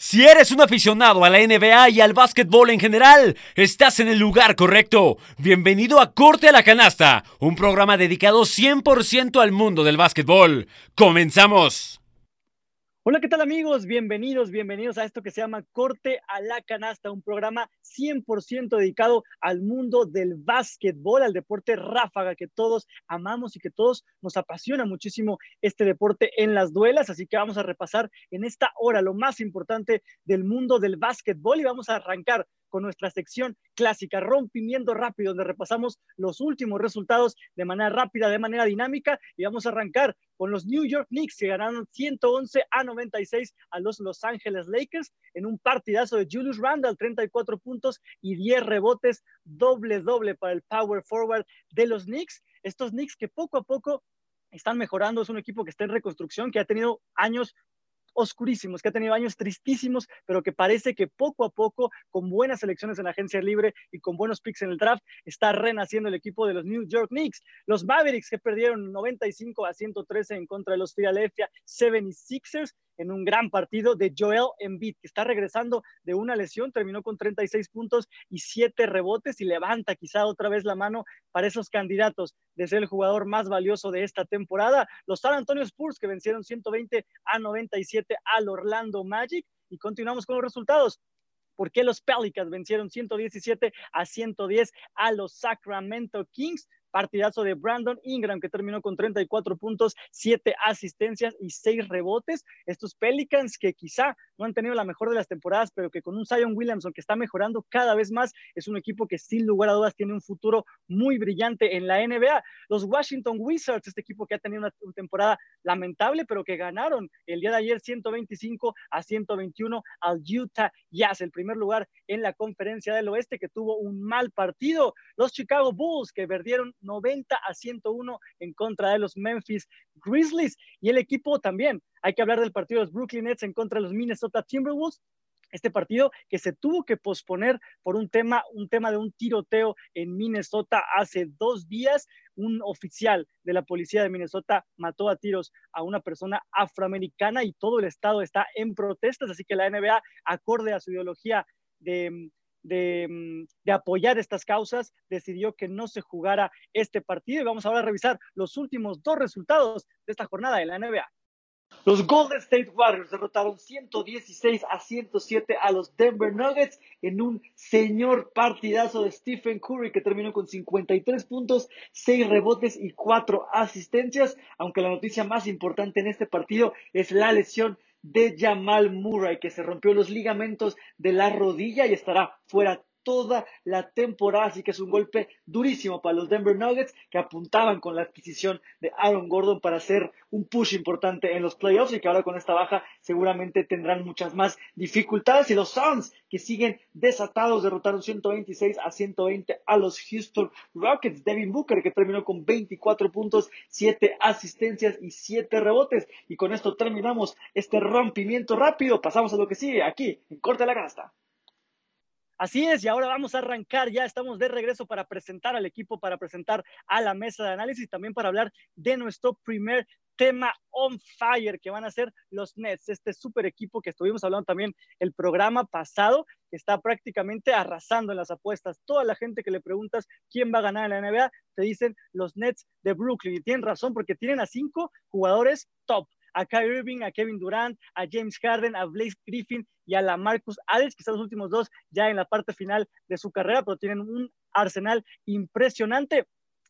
Si eres un aficionado a la NBA y al básquetbol en general, estás en el lugar correcto. Bienvenido a Corte a la Canasta, un programa dedicado 100% al mundo del básquetbol. ¡Comenzamos! Hola, ¿qué tal amigos? Bienvenidos, bienvenidos a esto que se llama Corte a la Canasta, un programa 100% dedicado al mundo del básquetbol, al deporte ráfaga que todos amamos y que todos nos apasiona muchísimo este deporte en las duelas. Así que vamos a repasar en esta hora lo más importante del mundo del básquetbol y vamos a arrancar con nuestra sección clásica, rompimiento rápido, donde repasamos los últimos resultados de manera rápida, de manera dinámica, y vamos a arrancar con los New York Knicks que ganaron 111 a 96 a los Los Angeles Lakers en un partidazo de Julius Randle, 34 puntos y 10 rebotes, doble doble para el power forward de los Knicks. Estos Knicks que poco a poco están mejorando, es un equipo que está en reconstrucción, que ha tenido años oscurísimos, que ha tenido años tristísimos, pero que parece que poco a poco, con buenas elecciones en la agencia libre y con buenos picks en el draft, está renaciendo el equipo de los New York Knicks. Los Mavericks que perdieron 95 a 113 en contra de los Philadelphia 76ers en un gran partido de Joel Embiid, que está regresando de una lesión, terminó con 36 puntos y 7 rebotes y levanta quizá otra vez la mano para esos candidatos de ser el jugador más valioso de esta temporada. Los San Antonio Spurs que vencieron 120 a 97 al Orlando Magic y continuamos con los resultados. ¿Por qué los Pelicans vencieron 117 a 110 a los Sacramento Kings? Partidazo de Brandon Ingram que terminó con 34 puntos, 7 asistencias y 6 rebotes. Estos Pelicans que quizá no han tenido la mejor de las temporadas, pero que con un Zion Williamson que está mejorando cada vez más, es un equipo que sin lugar a dudas tiene un futuro muy brillante en la NBA. Los Washington Wizards, este equipo que ha tenido una, temporada lamentable, pero que ganaron el día de ayer 125 a 121 al Utah Jazz, el primer lugar en la conferencia del oeste que tuvo un mal partido. Los Chicago Bulls que perdieron 90 a 101 en contra de los Memphis Grizzlies. Y el equipo también, hay que hablar del partido de los Brooklyn Nets en contra de los Minnesota Timberwolves, este partido que se tuvo que posponer por un tema, un tema de un tiroteo en Minnesota hace dos días. Un oficial de la policía de Minnesota mató a tiros a una persona afroamericana y todo el estado está en protestas, así que la NBA, acorde a su ideología de Mm, de, apoyar estas causas, decidió que no se jugara este partido. Y vamos ahora a revisar los últimos dos resultados de esta jornada de la NBA. Los Golden State Warriors derrotaron 116 a 107 a los Denver Nuggets en un señor partidazo de Stephen Curry que terminó con 53 puntos, 6 rebotes y 4 asistencias, aunque la noticia más importante en este partido es la lesión de Jamal Murray, que se rompió los ligamentos de la rodilla y estará fuera toda la temporada, así que es un golpe durísimo para los Denver Nuggets que apuntaban con la adquisición de Aaron Gordon para hacer un push importante en los playoffs y que ahora con esta baja seguramente tendrán muchas más dificultades y los Suns que siguen desatados derrotaron 126 a 120 a los Houston Rockets. Devin Booker que terminó con 24 puntos, 7 asistencias y 7 rebotes y con esto terminamos este rompimiento rápido. Pasamos a lo que sigue aquí en Corte la Gasta. Así es, y ahora vamos a arrancar, ya estamos de regreso para presentar al equipo, para presentar a la mesa de análisis, también para hablar de nuestro primer tema on fire que van a ser los Nets, este super equipo que estuvimos hablando también el programa pasado, que está prácticamente arrasando en las apuestas. Toda la gente que le preguntas quién va a ganar en la NBA, te dicen los Nets de Brooklyn. Y tienen razón porque tienen a cinco jugadores top a Kyrie Irving, a Kevin Durant, a James Harden, a Blake Griffin y a la Marcus Alex, que son los últimos dos ya en la parte final de su carrera, pero tienen un arsenal impresionante.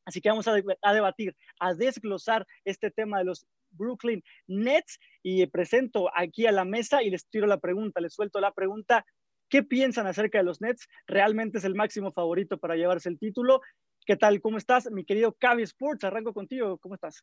Así que vamos a, debatir, a desglosar este tema de los Brooklyn Nets y presento aquí a la mesa y les tiro la pregunta, les suelto la pregunta. ¿Qué piensan acerca de los Nets? ¿Realmente es el máximo favorito para llevarse el título? ¿Qué tal? ¿Cómo estás? Mi querido Cavi Sports, arranco contigo. ¿Cómo estás?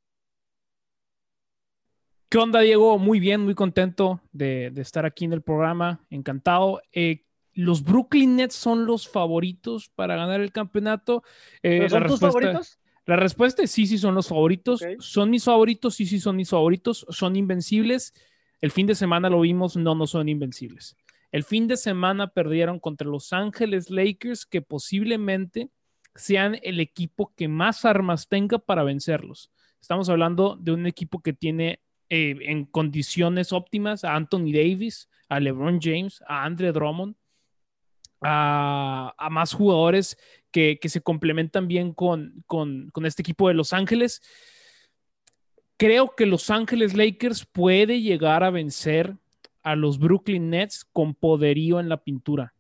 ¿Qué onda, Diego? Muy bien, muy contento de, estar aquí en el programa. Encantado. Eh, los Brooklyn Nets son los favoritos para ganar el campeonato. Eh, ¿Son tus favoritos? La respuesta es sí, sí son los favoritos. ¿Son mis favoritos? Sí, sí son mis favoritos. ¿Son invencibles? El fin de semana lo vimos, no, no son invencibles. El fin de semana perdieron contra Los Ángeles Lakers, que posiblemente sean el equipo que más armas tenga para vencerlos. Estamos hablando de un equipo que tiene eh, en condiciones óptimas a Anthony Davis, a LeBron James, a Andre Drummond, a, más jugadores que, se complementan bien con, con, este equipo de Los Ángeles. Creo que Los Ángeles Lakers puede llegar a vencer a los Brooklyn Nets con poderío en la pintura.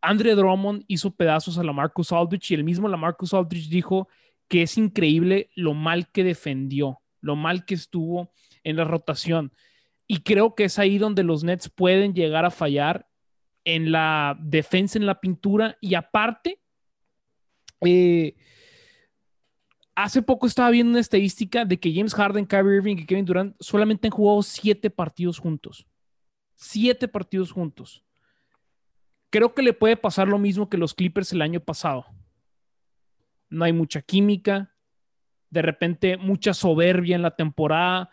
Andre Drummond hizo pedazos a la Marcus Aldridge y el mismo la Marcus Aldridge dijo que es increíble lo mal que defendió, lo mal que estuvo en la rotación. Y creo que es ahí donde los Nets pueden llegar a fallar en la defensa, en la pintura. Y aparte, eh, hace poco estaba viendo una estadística de que James Harden, Kyrie Irving y Kevin Durant solamente han jugado siete partidos juntos. Siete partidos juntos. Creo que le puede pasar lo mismo que los Clippers el año pasado. No hay mucha química, de repente mucha soberbia en la temporada,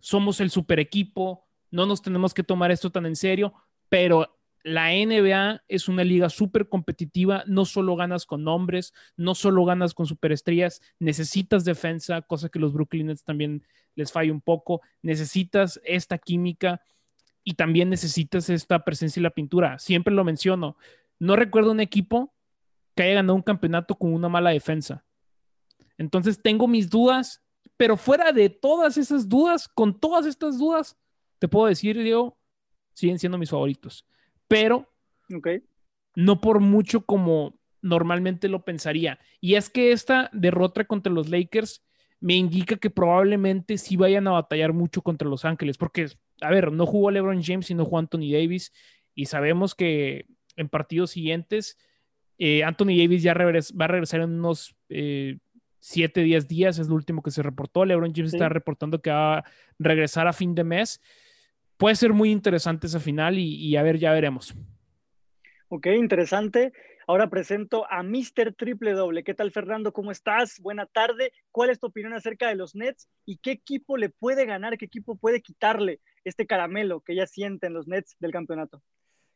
somos el super equipo, no nos tenemos que tomar esto tan en serio, pero la NBA es una liga súper competitiva, no solo ganas con nombres, no solo ganas con superestrellas, necesitas defensa, cosa que los Brooklyn Nets también les falla un poco, necesitas esta química y también necesitas esta presencia en la pintura. Siempre lo menciono, no recuerdo un equipo que haya ganado un campeonato con una mala defensa. Entonces tengo mis dudas pero fuera de todas esas dudas, con todas estas dudas, te puedo decir, Diego, siguen siendo mis favoritos. Pero no por mucho como normalmente lo pensaría. Y es que esta derrota contra los Lakers me indica que probablemente sí vayan a batallar mucho contra Los Ángeles, porque, a ver, no jugó LeBron James y no jugó Anthony Davis, y sabemos que en partidos siguientes eh, Anthony Davis ya va a regresar en unos eh, 7, 10 días, es lo último que se reportó. LeBron James está reportando que va a regresar a fin de mes. Puede ser muy interesante esa final y, a ver, ya veremos. Ok, interesante. Ahora presento a Mr. Triple Doble. ¿Qué tal, Fernando? ¿Cómo estás? Buena tarde. ¿Cuál es tu opinión acerca de los Nets y qué equipo le puede ganar, qué equipo puede quitarle este caramelo que ya sienten los Nets del campeonato?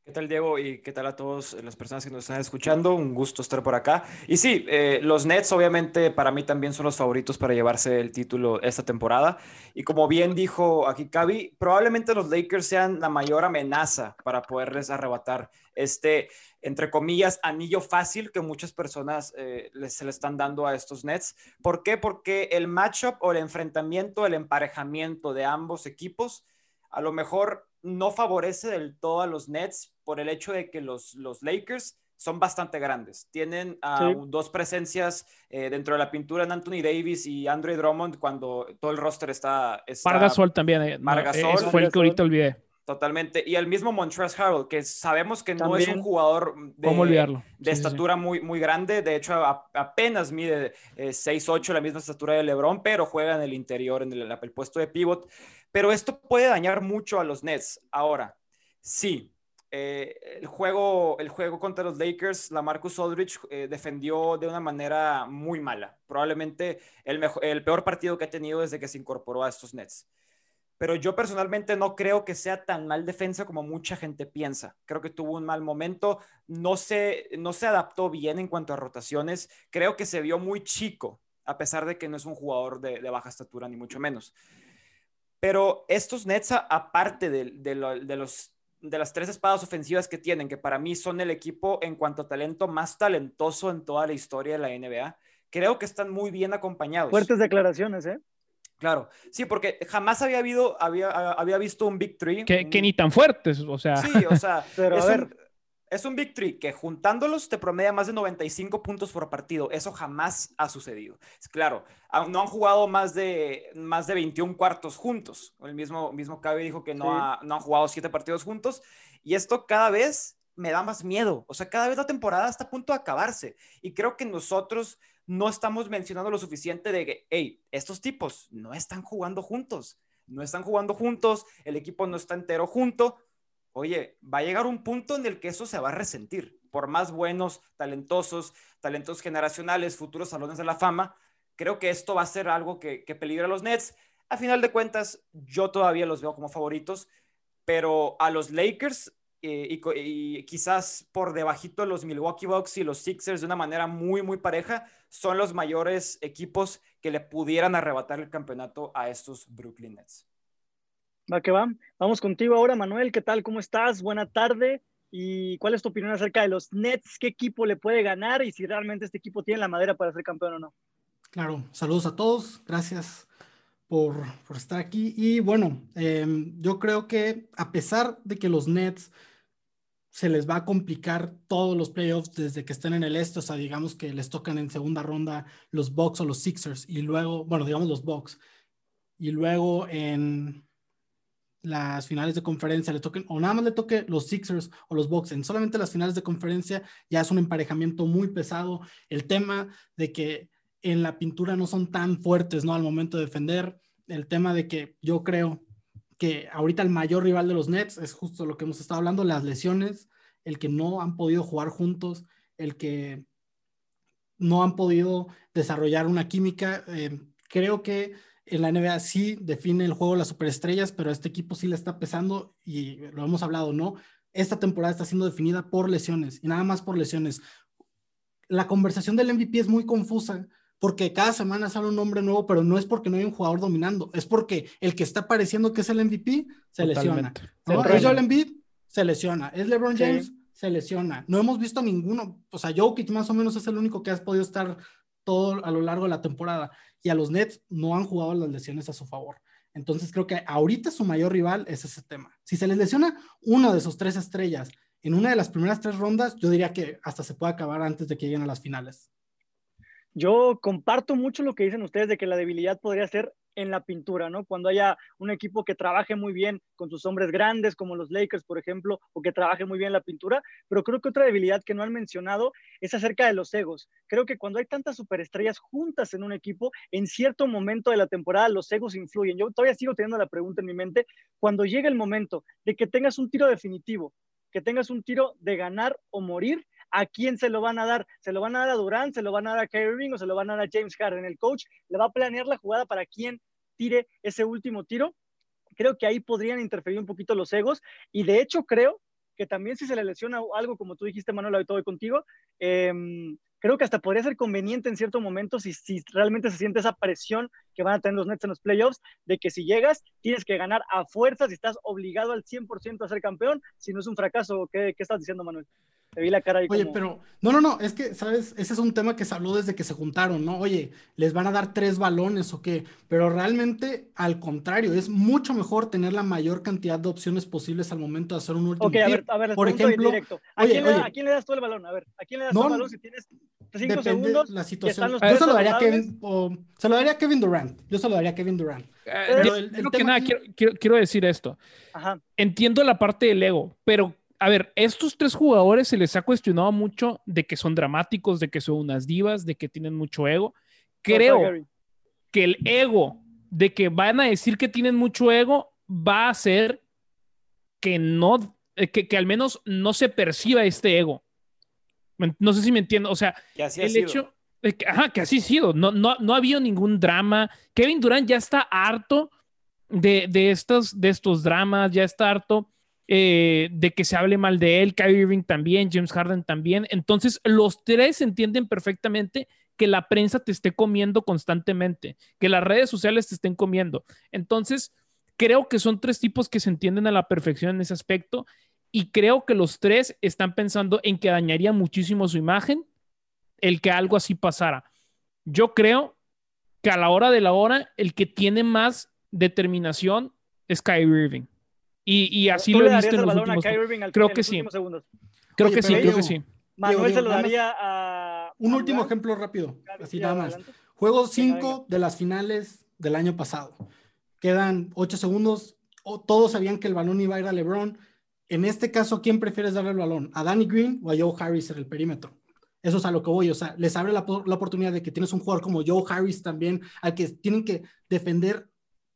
¿Qué tal, Diego? Y qué tal a todas las personas que nos están escuchando. Un gusto estar por acá. Y sí, eh, los Nets obviamente para mí también son los favoritos para llevarse el título esta temporada. Y como bien dijo aquí Cavi, probablemente los Lakers sean la mayor amenaza para poderles arrebatar este, entre comillas, anillo fácil que muchas personas eh, se le están dando a estos Nets. ¿Por qué? Porque el matchup o el enfrentamiento, el emparejamiento de ambos equipos, a lo mejor no favorece del todo a los Nets por el hecho de que los, los Lakers son bastante grandes. Tienen ah, dos presencias eh, dentro de la pintura en Anthony Davis y Andre Drummond cuando todo el roster está... está Margasol también. Eh, Margasol. fue el que ahorita olvidé. Totalmente. Y el mismo Montrezl Harrell, que sabemos que no es un jugador de, olvidarlo? de estatura Muy, muy grande. De hecho, apenas mide 6'8", eh, la misma estatura de LeBron, pero juega en el interior, en el, el puesto de pivot. Pero esto puede dañar mucho a los Nets. Ahora, sí, eh, el, juego, el juego contra los Lakers, la Marcus Aldridge eh, defendió de una manera muy mala. Probablemente el, el peor partido que ha tenido desde que se incorporó a estos Nets. Pero yo personalmente no creo que sea tan mal defensa como mucha gente piensa. Creo que tuvo un mal momento, no se, no se adaptó bien en cuanto a rotaciones. Creo que se vio muy chico, a pesar de que no es un jugador de baja estatura, ni mucho menos. Pero estos Nets, aparte de, los, de las tres espadas ofensivas que tienen, que para mí son el equipo en cuanto a talento más talentoso en toda la historia de la NBA, creo que están muy bien acompañados. Fuertes declaraciones, ¿eh? Claro, sí, porque jamás había, habido, había, había visto un Big Three. Que, que ni tan fuertes, o sea. Sí, o sea, Pero a ver, es un victory que juntándolos te promedia más de 95 puntos por partido. Eso jamás ha sucedido. Es claro, no han jugado más de, más de 21 cuartos juntos. El mismo, mismo Cabe dijo que no, no han jugado 7 partidos juntos. Y esto cada vez me da más miedo. O sea, cada vez la temporada está a punto de acabarse. Y creo que nosotros no estamos mencionando lo suficiente de que, hey, estos tipos no están jugando juntos. No están jugando juntos, el equipo no está entero junto oye, va a llegar un punto en el que eso se va a resentir. Por más buenos, talentosos, talentos generacionales, futuros salones de la fama, creo que esto va a ser algo que, peligra a los Nets. A final de cuentas, yo todavía los veo como favoritos, pero a los Lakers eh, y, quizás por debajito los Milwaukee Bucks y los Sixers de una manera muy, muy pareja, son los mayores equipos que le pudieran arrebatar el campeonato a estos Brooklyn Nets. Va que va. Vamos contigo ahora, Manuel. ¿Qué tal? ¿Cómo estás? Buena tarde. ¿Y cuál es tu opinión acerca de los Nets? ¿Qué equipo le puede ganar y si realmente este equipo tiene la madera para ser campeón o no? Claro, saludos a todos. Gracias por, estar aquí. Y bueno, em, yo creo que a pesar de que los Nets se les va a complicar todos los playoffs desde que estén en el este, o sea, digamos que les tocan en segunda ronda los Bucks o los Sixers y luego, bueno, digamos los Bucks, y luego en las finales de conferencia le toquen, o nada más le toque los Sixers o los Bucks, en solamente las finales de conferencia ya es un emparejamiento muy pesado. El tema de que en la pintura no son tan fuertes, ¿no? Al momento de defender, el tema de que yo creo que ahorita el mayor rival de los Nets es justo lo que hemos estado hablando, las lesiones, el que no han podido jugar juntos, el que no han podido desarrollar una química. Eh, creo que en la NBA sí define el juego las superestrellas, pero a este equipo sí le está pesando y lo hemos hablado, ¿no? Esta temporada está siendo definida por lesiones y nada más por lesiones. La conversación del MVP es muy confusa porque cada semana sale un nombre nuevo, pero no es porque no hay un jugador dominando, es porque el que está pareciendo que es el MVP se lesiona. Es Joel Embiid, se lesiona. Es LeBron James, se lesiona. No hemos visto ninguno, o sea, Jokic más o menos es el único que ha podido estar todo a lo largo de la temporada y a los Nets no han jugado las lesiones a su favor. Entonces creo que ahorita su mayor rival es ese tema. Si se les lesiona una de sus tres estrellas en una de las primeras tres rondas, yo diría que hasta se puede acabar antes de que lleguen a las finales. Yo comparto mucho lo que dicen ustedes de que la debilidad podría ser en la pintura, ¿no? Cuando haya un equipo que trabaje muy bien con sus hombres grandes, como los Lakers, por ejemplo, o que trabaje muy bien la pintura, pero creo que otra debilidad que no han mencionado es acerca de los egos. Creo que cuando hay tantas superestrellas juntas en un equipo, en cierto momento de la temporada los egos influyen. Yo todavía sigo teniendo la pregunta en mi mente, cuando llega el momento de que tengas un tiro definitivo, que tengas un tiro de ganar o morir, ¿a quién se lo van a dar? ¿Se lo van a dar a Durant? ¿Se lo van a dar a Kyrie Irving o se lo van a dar a James Harden? El coach le va a planear la jugada para quién tire ese último tiro. Creo que ahí podrían interferir un poquito los egos y de hecho creo que también si se le lesiona algo, como tú dijiste, Manuel, ahorita voy contigo, em, creo que hasta podría ser conveniente en cierto momento si, si, realmente se siente esa presión que van a tener los Nets en los playoffs, de que si llegas tienes que ganar a fuerzas y estás obligado al 100% a ser campeón, si no es un fracaso. ¿Qué, qué estás diciendo, Manuel? Te vi la cara ahí Oye, pero no, no, no, es que, ¿sabes? Ese es un tema que se habló desde que se juntaron, ¿no? Oye, ¿les van a dar tres balones o qué? Pero realmente, al contrario, es mucho mejor tener la mayor cantidad de opciones posibles al momento de hacer un último Ok, a ver, a ver, por ejemplo, directo. ¿A, quién le, ¿A quién le das tú el balón? A ver, ¿a quién le das tú el balón si tienes cinco segundos? La situación. Yo se lo, daría a Kevin, se lo daría a Kevin Durant. Yo se lo daría a Kevin Durant. Eh, pero el, el que nada, quiero, quiero, quiero decir esto. Ajá. Entiendo la parte del ego, pero a ver, estos tres jugadores se les ha cuestionado mucho de que son dramáticos, de que son unas divas, de que tienen mucho ego. Creo que el ego de que van a decir que tienen mucho ego va a hacer que no, eh, que, al menos no se perciba este ego. No sé si me entiendo. O sea, el hecho de que, ajá, que así ha sido. No, no, no ha habido ningún drama. Kevin Durant ya está harto de, de, estos, de estos dramas, ya está harto eh, de que se hable mal de él, Kyrie Irving también, James Harden también. Entonces, los tres entienden perfectamente que la prensa te esté comiendo constantemente, que las redes sociales te estén comiendo. Entonces, creo que son tres tipos que se entienden a la perfección en ese aspecto y creo que los tres están pensando en que dañaría muchísimo su imagen el que algo así pasara. Yo creo que a la hora de la hora, el que tiene más determinación es Kyrie Irving. Y, así lo he visto en los últimos... creo que sí. Creo que sí, creo que sí. Manuel se lo daría a... Un último ejemplo rápido, así nada más. Juego 5 de las finales del año pasado. Quedan 8 segundos. Todos sabían que el balón iba a ir a LeBron. En este caso, ¿quién prefieres darle el balón? ¿A Danny Green o a Joe Harris en el perímetro? Eso es a lo que voy. O sea, les abre la, la oportunidad de que tienes un jugador como Joe Harris también, al que tienen que defender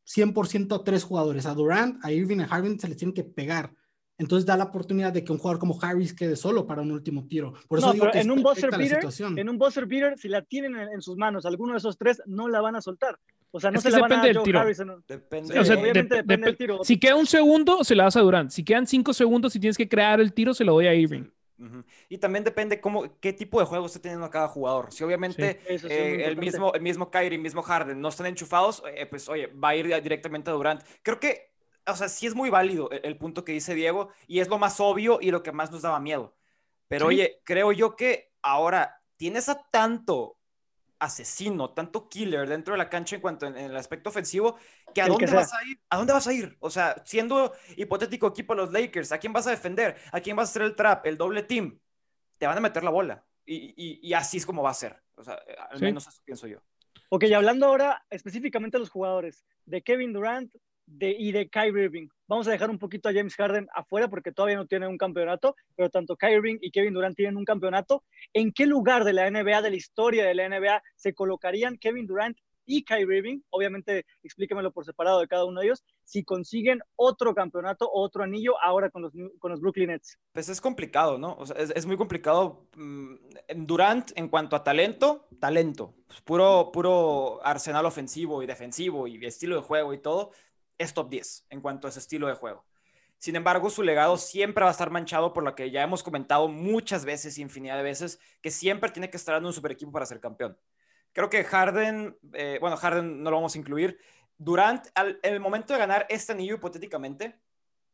100% a tres jugadores. A Durant, a Irving, a Harvin se les tiene que pegar. Entonces da la oportunidad de que un jugador como Harris quede solo para un último tiro. Por eso digo que en, un buzzer beater, en un buzzer beater, si la tienen en, sus manos, alguno de esos tres no la van a soltar. O sea, no se la van a dar a Harris. Depende. o sea, obviamente depende del tiro. Si queda un segundo, se la das a Durant. Si quedan cinco segundos y tienes que crear el tiro, se lo doy a Irving. Y también depende cómo, qué tipo de juego esté teniendo cada jugador. Si obviamente eh, el, mismo, el mismo Kyrie, el mismo Harden no están enchufados, eh, pues oye, va a ir directamente a Durant. Creo que o sea, sí es muy válido el, punto que dice Diego y es lo más obvio y lo que más nos daba miedo. Pero oye, creo yo que ahora tienes a tanto asesino, tanto killer dentro de la cancha en cuanto en, el aspecto ofensivo, que a dónde vas a ir, a dónde vas a ir, o sea, siendo hipotético equipo los Lakers, ¿a quién vas a defender? ¿A quién vas a hacer el trap, el doble team? Te van a meter la bola y, así es como va a ser, o sea, al menos eso pienso yo. Ok, y hablando ahora específicamente de los jugadores, de Kevin Durant, de, y de Kyrie Irving. Vamos a dejar un poquito a James Harden afuera porque todavía no tiene un campeonato, pero tanto Kyrie Irving y Kevin Durant tienen un campeonato. ¿En qué lugar de la NBA, de la historia de la NBA, se colocarían Kevin Durant y Kyrie Irving? Obviamente, explíquemelo por separado de cada uno de ellos. Si consiguen otro campeonato o otro anillo ahora con los, con los Brooklyn Nets. Pues es complicado, ¿no? Sea, es, muy complicado. Mm, Durant, en cuanto a talento, talento. Puro, puro arsenal ofensivo y defensivo y estilo de juego y todo es top 10 en cuanto a ese estilo de juego. Sin embargo, su legado siempre va a estar manchado por lo que ya hemos comentado muchas veces, infinidad de veces, que siempre tiene que estar en un super equipo para ser campeón. Creo que Harden, eh, bueno, Harden no lo vamos a incluir. Durant, en el momento de ganar este anillo hipotéticamente,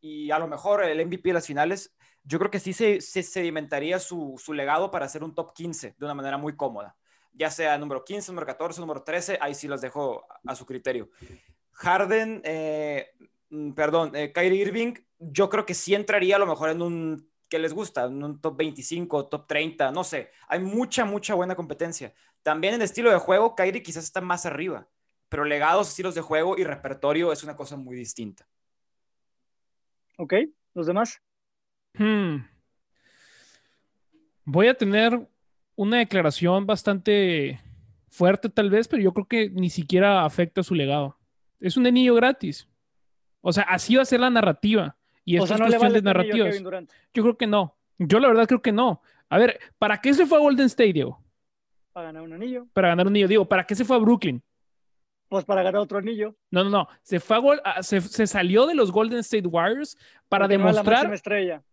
y a lo mejor el MVP de las finales, yo creo que sí se, sedimentaría su, su, legado para ser un top 15 de una manera muy cómoda. Ya sea número 15, número 14, número 13, ahí sí los dejo a su criterio. Harden, eh, mm, perdón, eh, Kyrie Irving, yo creo que sí entraría a lo mejor en un que les gusta, en un top 25, top 30, no sé. Hay mucha, mucha buena competencia. También en estilo de juego, Kyrie quizás está más arriba, pero legados, estilos de juego y repertorio es una cosa muy distinta. Ok, ¿los demás? Hmm. Voy a tener una declaración bastante fuerte tal vez, pero yo creo que ni siquiera afecta su legado. Es un anillo gratis. O sea, así va a ser la narrativa. Y esto es cuestión de narrativas. Yo creo que no. Yo la verdad creo que no. A ver, ¿para qué se fue a Golden State, Diego? Para ganar un anillo. Para ganar un anillo. Digo, ¿para qué se fue a Brooklyn? Pues para ganar otro anillo. No, no, no. Se, fue a, se, salió de los Golden State Warriors para demostrar.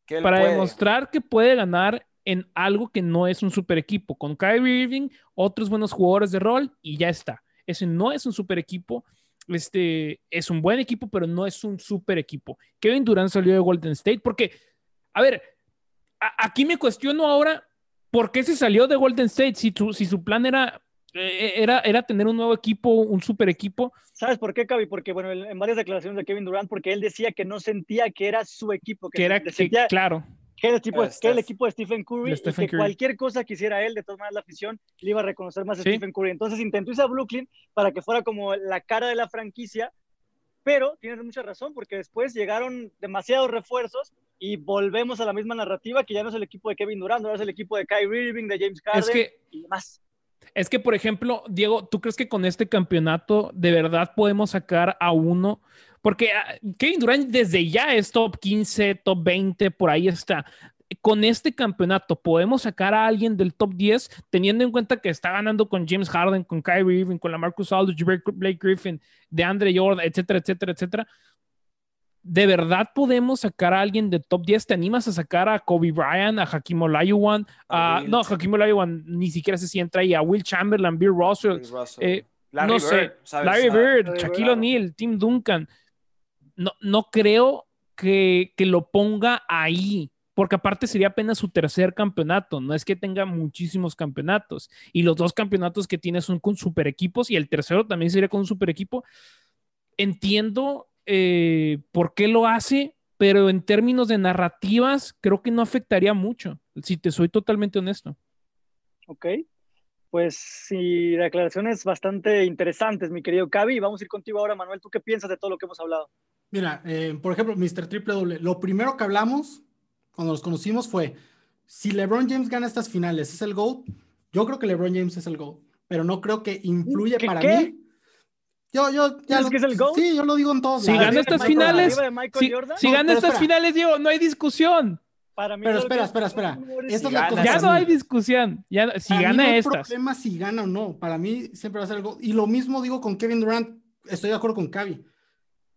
Que para demostrar que puede ganar en algo que no es un super equipo. Con Kyrie Irving, otros buenos jugadores de rol y ya está. Ese no es un super equipo este, es un buen equipo, pero no es un super equipo. Kevin Durant salió de Golden State porque, a ver, aquí me cuestiono ahora por qué se salió de Golden State si, si su plan era, eh, era, era tener un nuevo equipo, un super equipo. ¿Sabes por qué, Cavi? Porque, bueno, en varias declaraciones de Kevin Durant, porque él decía que no sentía que era su equipo. Que, era, que, claro que el, tipo, que el equipo de Stephen Curry y que cualquier cosa que hiciera él, de todas maneras la afición le iba a reconocer más a Stephen Curry. Entonces intentó irse a Brooklyn para que fuera como la cara de la franquicia, pero tienes mucha razón porque después llegaron demasiados refuerzos y volvemos a la misma narrativa que ya no es el equipo de Kevin Durant, ahora es el equipo de Kyrie Irving, de James Harden y demás. Es que, por ejemplo, Diego, ¿tú crees que con este campeonato de verdad podemos sacar a uno? Porque ah, Kevin Durant desde ya es top 15, top 20, por ahí está. Con este campeonato, ¿podemos sacar a alguien del top 10 teniendo en cuenta que está ganando con James Harden, con Kyrie Irving, con la Marcus Aldridge, Blake Griffin, de Andre Jordan, etcétera, etcétera, etcétera? ¿De verdad podemos sacar a alguien del top 10? ¿Te animas a sacar a Kobe Bryant, a Hakim Olajuwon? A, no, Hakim Olajuwon ni siquiera se si entra ahí, a Will Chamberlain, Bill Russell. Eh, no sé, Larry Bird, Shaquille O'Neal, Tim Duncan no, no creo que, lo ponga ahí, porque aparte sería apenas su tercer campeonato, no es que tenga muchísimos campeonatos, y los dos campeonatos que tiene son con super equipos, y el tercero también sería con un super equipo. Entiendo eh, por qué lo hace, pero en términos de narrativas, creo que no afectaría mucho, si te soy totalmente honesto. Ok, pues sí, declaraciones bastante interesantes, mi querido Cavi. Vamos a ir contigo ahora, Manuel. ¿Tú qué piensas de todo lo que hemos hablado? Mira, eh, por ejemplo, Mr. Triple W, lo primero que hablamos cuando los conocimos fue, si LeBron James gana estas finales, ¿es el GOAT? Yo creo que LeBron James es el GOAT, pero no creo que influya para mí. Yo, yo, ya lo, que es el? Sí, yo lo digo en todos Si gana estas finales, si, gana estas finales, Diego, no hay discusión. Para mí pero espera, espera, espera. Ya no hay discusión. Ya, si gana no hay problema si gana o no. Para mí siempre va a ser algo. Y lo mismo digo con Kevin Durant. Estoy de acuerdo con Cavi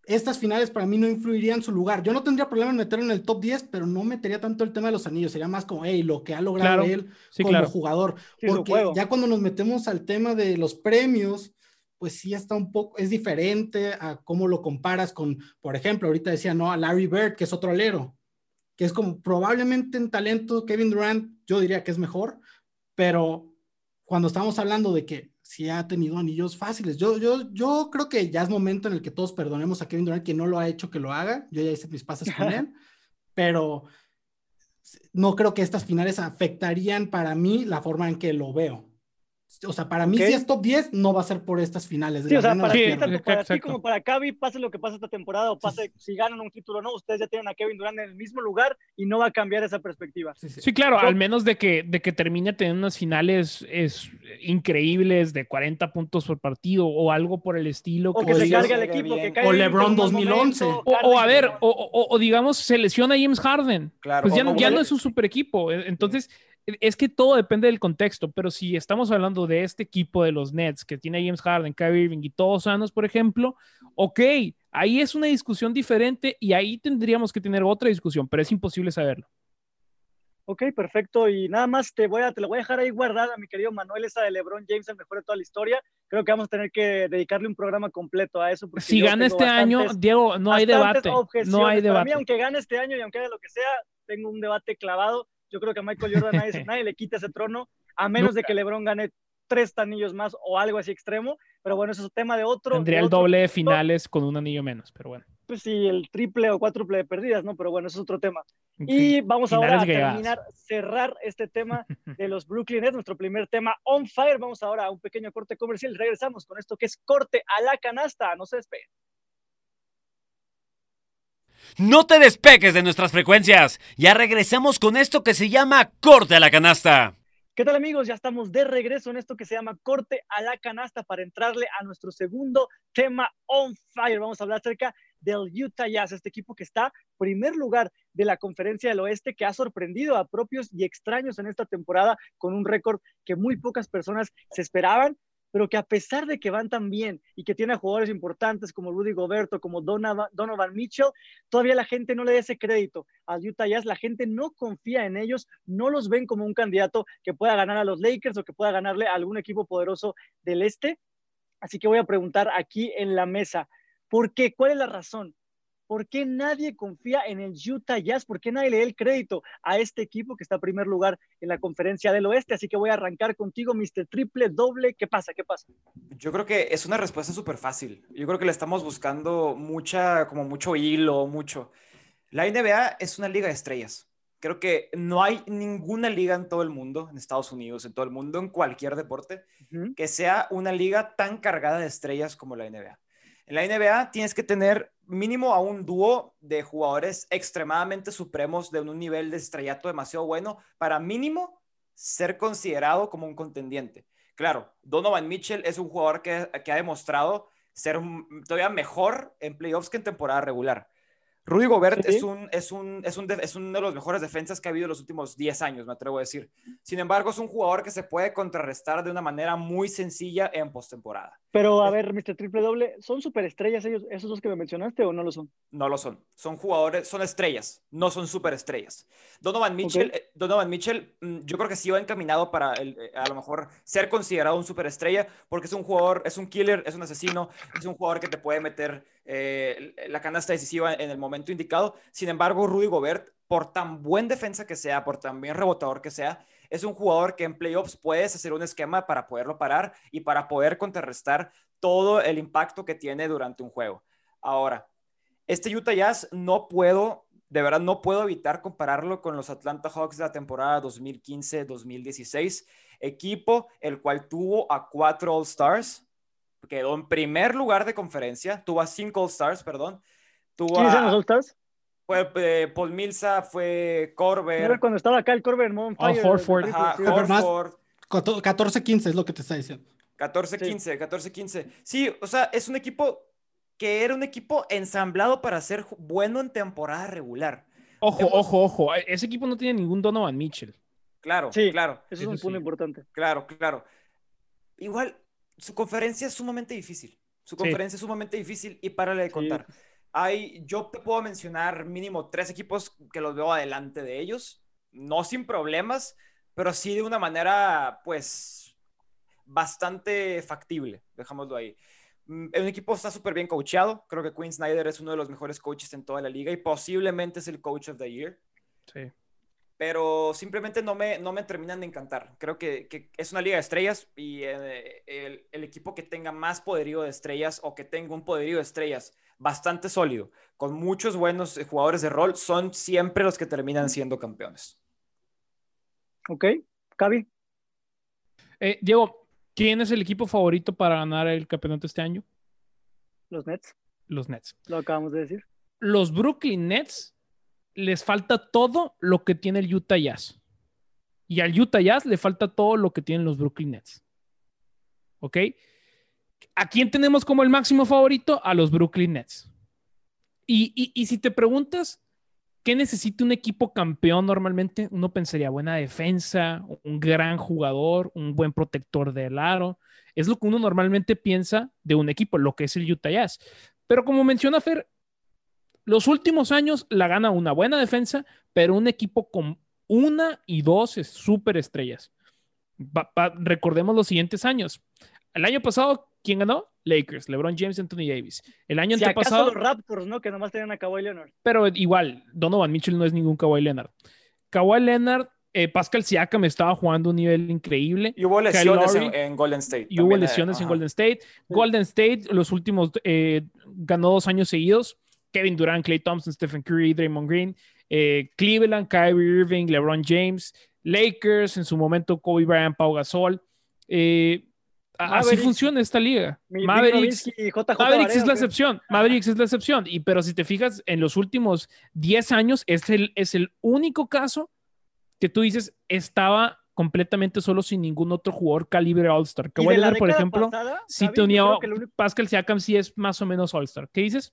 estas finales para mí no influirían en su lugar. Yo no tendría problema en meterlo en el top 10, pero no metería tanto el tema de los anillos. Sería más como, hey, lo que ha logrado él como jugador. Porque ya cuando nos metemos al tema de los premios, pues sí está un poco, es diferente a cómo lo comparas con, por ejemplo, ahorita decía, no, a Larry Bird, que es otro alero, que es como probablemente en talento Kevin Durant, yo diría que es mejor, pero cuando estamos hablando de que si ha tenido anillos fáciles, yo, yo, yo creo que ya es momento en el que todos perdonemos a Kevin Durant que no lo ha hecho que lo haga, yo ya hice mis pases con él, pero no creo que estas finales afectarían para mí la forma en que lo veo. O sea, para mí, si es top 10, no va a ser por estas finales. Sí, o sea, para, ti, como para Cavi, pase lo que pase esta temporada o pase si ganan un título o no, ustedes ya tienen a Kevin Durant en el mismo lugar y no va a cambiar esa perspectiva. Sí, claro, al menos de que, de que termine teniendo unas finales es, increíbles de 40 puntos por partido o algo por el estilo. O que, se cargue el equipo, que O LeBron 2011. o, a ver, o, digamos, se lesiona James Harden. Claro, pues ya, ya no es un super equipo. Entonces es que todo depende del contexto, pero si estamos hablando de este equipo de los Nets que tiene James Harden, Kyrie Irving y todos sanos, por ejemplo, ok, ahí es una discusión diferente y ahí tendríamos que tener otra discusión, pero es imposible saberlo. Ok, perfecto. Y nada más te voy a, te lo voy a dejar ahí guardada, mi querido Manuel, esa de LeBron James, el mejor de toda la historia. Creo que vamos a tener que dedicarle un programa completo a eso. Si gana este año, Diego, no hay debate. No hay debate. Para mí, aunque gane este año y aunque haga lo que sea, tengo un debate clavado yo creo que a Michael Jordan nadie, le quita ese trono, a menos de que LeBron gane tres anillos más o algo así extremo. Pero bueno, eso es tema de otro. Tendría el doble de finales con un anillo menos, pero bueno. Pues sí, el triple o cuádruple de perdidas, ¿no? Pero bueno, eso es otro tema. Y vamos ahora a terminar, cerrar este tema de los Brooklyn Nets, nuestro primer tema on fire. Vamos ahora a un pequeño corte comercial. Regresamos con esto que es corte a la canasta. No se despeguen. No te despeques de nuestras frecuencias. Ya regresamos con esto que se llama Corte a la Canasta. ¿Qué tal amigos? Ya estamos de regreso en esto que se llama Corte a la Canasta para entrarle a nuestro segundo tema on fire. Vamos a hablar acerca del Utah Jazz, este equipo que está primer lugar de la conferencia del oeste, que ha sorprendido a propios y extraños en esta temporada con un récord que muy pocas personas se esperaban pero que a pesar de que van tan bien y que tiene jugadores importantes como Rudy Goberto, como Donovan, Mitchell, todavía la gente no le da ese crédito a Utah Jazz, la gente no confía en ellos, no los ven como un candidato que pueda ganar a los Lakers o que pueda ganarle a algún equipo poderoso del este. Así que voy a preguntar aquí en la mesa, ¿por qué? ¿Cuál es la razón? ¿Por qué nadie confía en el Utah Jazz? ¿Por qué nadie le da el crédito a este equipo que está en primer lugar en la conferencia del oeste? Así que voy a arrancar contigo, Mr. Triple, doble. ¿Qué pasa? ¿Qué pasa? Yo creo que es una respuesta súper fácil. Yo creo que le estamos buscando mucha, como mucho hilo, mucho. La NBA es una liga de estrellas. Creo que no hay ninguna liga en todo el mundo, en Estados Unidos, en todo el mundo, en cualquier deporte, que sea una liga tan cargada de estrellas como la NBA. En la NBA tienes que tener mínimo a un dúo de jugadores extremadamente supremos de un nivel de estrellato demasiado bueno para mínimo ser considerado como un contendiente. Claro, Donovan Mitchell es un jugador que, que ha demostrado ser todavía mejor en playoffs que en temporada regular. Rudy Gobert es, un, es, un, es, un es uno de los mejores defensas que ha habido en los últimos 10 años, me atrevo a decir. Sin embargo, es un jugador que se puede contrarrestar de una manera muy sencilla en postemporada. Pero a ver, Mr. Triple Doble, ¿son superestrellas ellos, esos dos que me mencionaste o no lo son? No lo son. Son jugadores, son estrellas, no son superestrellas. Donovan Mitchell, eh, Donovan Mitchell, mm, yo creo que sí va encaminado para eh, a lo mejor ser considerado un superestrella, porque es un jugador, es un killer, es un asesino, es un jugador que te puede meter eh, la canasta decisiva en el momento indicado. Sin embargo, Rudy Gobert, por tan buen defensa que sea, por tan bien rebotador que sea, es un jugador que en playoffs puedes hacer un esquema para poderlo parar y para poder contrarrestar todo el impacto que tiene durante un juego. Ahora, este Utah Jazz no puedo, de verdad no puedo evitar compararlo con los Atlanta Hawks de la temporada 2015-2016, equipo el cual tuvo a cuatro All Stars, quedó en primer lugar de conferencia, tuvo a cinco All-Stars, perdón. Tuvo ¿Quiénes los All-Stars? Fue eh, Paul Milsa, fue Corber. cuando estaba acá el Corber en Oh, Horford. Ajá, Horford. 14-15 es lo que te está diciendo. 14-15, 14-15. Sí, o sea, es un equipo que era un equipo ensamblado para ser bueno en temporada regular. Ojo, ojo, ojo. Ese equipo no tiene ningún Donovan Mitchell. Claro, sí, claro. Eso es un punto importante. Claro, claro. Igual, su conferencia es sumamente difícil. Su conferencia es sumamente difícil y párale de contar. Hay, yo te puedo mencionar mínimo tres equipos que los veo adelante de ellos, no sin problemas, pero sí de una manera, pues, bastante factible, dejámoslo ahí. Mm, el equipo está súper bien coachado. Creo que Quinn Snyder es uno de los mejores coaches en toda la liga y posiblemente es el coach of the year. Sí. Pero simplemente no me, no me terminan de encantar. Creo que, es una liga de estrellas y eh, el, el, equipo que tenga más poderío de estrellas o que tenga un poderío de estrellas bastante sólido, con muchos buenos eh, jugadores de rol, son siempre los que terminan siendo campeones. Ok, Cavi. Eh, Diego, ¿quién es el equipo favorito para ganar el campeonato este año? Los Nets. Los Nets. Lo acabamos de decir. Los Brooklyn Nets les falta todo lo que tiene el Utah Jazz. Y al Utah Jazz le falta todo lo que tienen los Brooklyn Nets. ¿Ok? ¿A quién tenemos como el máximo favorito? A los Brooklyn Nets. Y, si te preguntas, ¿qué necesita un equipo campeón normalmente? Uno pensaría buena defensa, un gran jugador, un buen protector del aro. Es lo que uno normalmente piensa de un equipo, lo que es el Utah Jazz. Pero como menciona Fer, los últimos años la gana una buena defensa, pero un equipo con una y dos super estrellas. recordemos los siguientes años. El año pasado, ¿quién ganó? Lakers, LeBron James, Anthony Davis. El año si antepasado. los Raptors, ¿no? Que nomás tenían a Kawhi Leonard. Pero igual, Donovan Mitchell no es ningún Kawhi Leonard. Kawhi Leonard, eh, Pascal Siakam estaba jugando un nivel increíble. Y hubo lesiones en, Golden State. Y hubo lesiones en Golden State. Golden State, los últimos, eh, ganó dos años seguidos. Kevin Durant, Clay Thompson, Stephen Curry, Draymond Green. Eh, Cleveland, Kyrie Irving, LeBron James. Lakers, en su momento Kobe Bryant, Pau Gasol. Eh, Así funciona esta liga. Mavericks, Mavericks es la excepción. Mavericks es la excepción. Y, pero si te fijas, en los últimos 10 años es el, es el único caso que tú dices estaba completamente solo sin ningún otro jugador calibre All-Star. Que por ejemplo, si te unía Pascal Siakam, sí es más o menos All-Star. ¿Qué dices?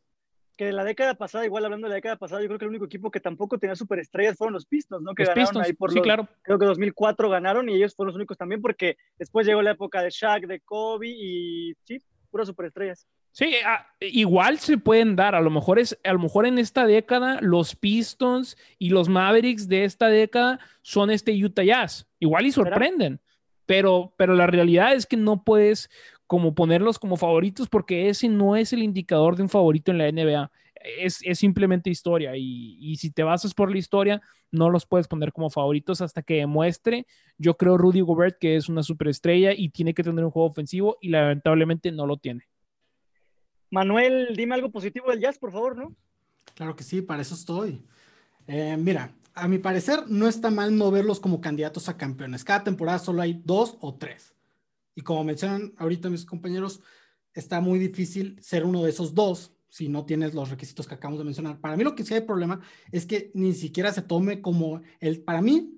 Que en la década pasada, igual hablando de la década pasada, yo creo que el único equipo que tampoco tenía superestrellas fueron los Pistons, ¿no? Que ganaron ahí por sí, claro. creo que 2004 ganaron y ellos fueron los únicos también porque después llegó la época de Shaq, de Kobe y sí, puras superestrellas. Sí, ah, igual se pueden dar, a lo mejor es a lo mejor en esta década los Pistons y los Mavericks de esta década son este Utah Jazz. Igual y sorprenden, pero pero la realidad es que no puedes como ponerlos como favoritos porque ese no es el indicador de un favorito en la NBA. Es, simplemente historia y, si te basas por la historia, no los puedes poner como favoritos hasta que demuestre. Yo creo Rudy Gobert que es una superestrella y tiene que tener un juego ofensivo y lamentablemente no lo tiene. Manuel, dime algo positivo del Jazz, por favor, ¿no? Claro que sí, para eso estoy. Eh, mira, a mi parecer no está mal no verlos como candidatos a campeones. Cada temporada solo hay dos o tres. Y como mencionan ahorita mis compañeros, está muy difícil ser uno de esos dos si no tienes los requisitos que acabamos de mencionar. Para mí lo que sí hay problema es que ni siquiera se tome como el, para mí,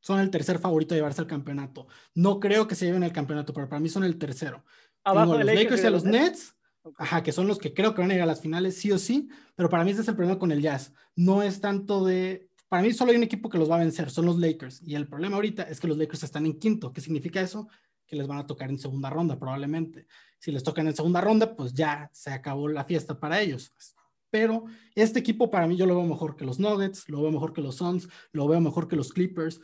son el tercer favorito a llevarse al campeonato. No creo que se lleven el campeonato, pero para mí son el tercero. Abajo de los Lakers y a los Nets, ajá, que son los que creo que van a ir a las finales sí o sí, pero para mí ese es el problema con el Jazz. No es tanto de, para mí solo hay un equipo que los va a vencer, son los Lakers. Y el problema ahorita es que los Lakers están en quinto. ¿Qué significa eso? Que les van a tocar en segunda ronda probablemente. Si les tocan en segunda ronda, pues ya se acabó la fiesta para ellos. Pero este equipo para mí yo lo veo mejor que los Nuggets, lo veo mejor que los Suns, lo veo mejor que los Clippers.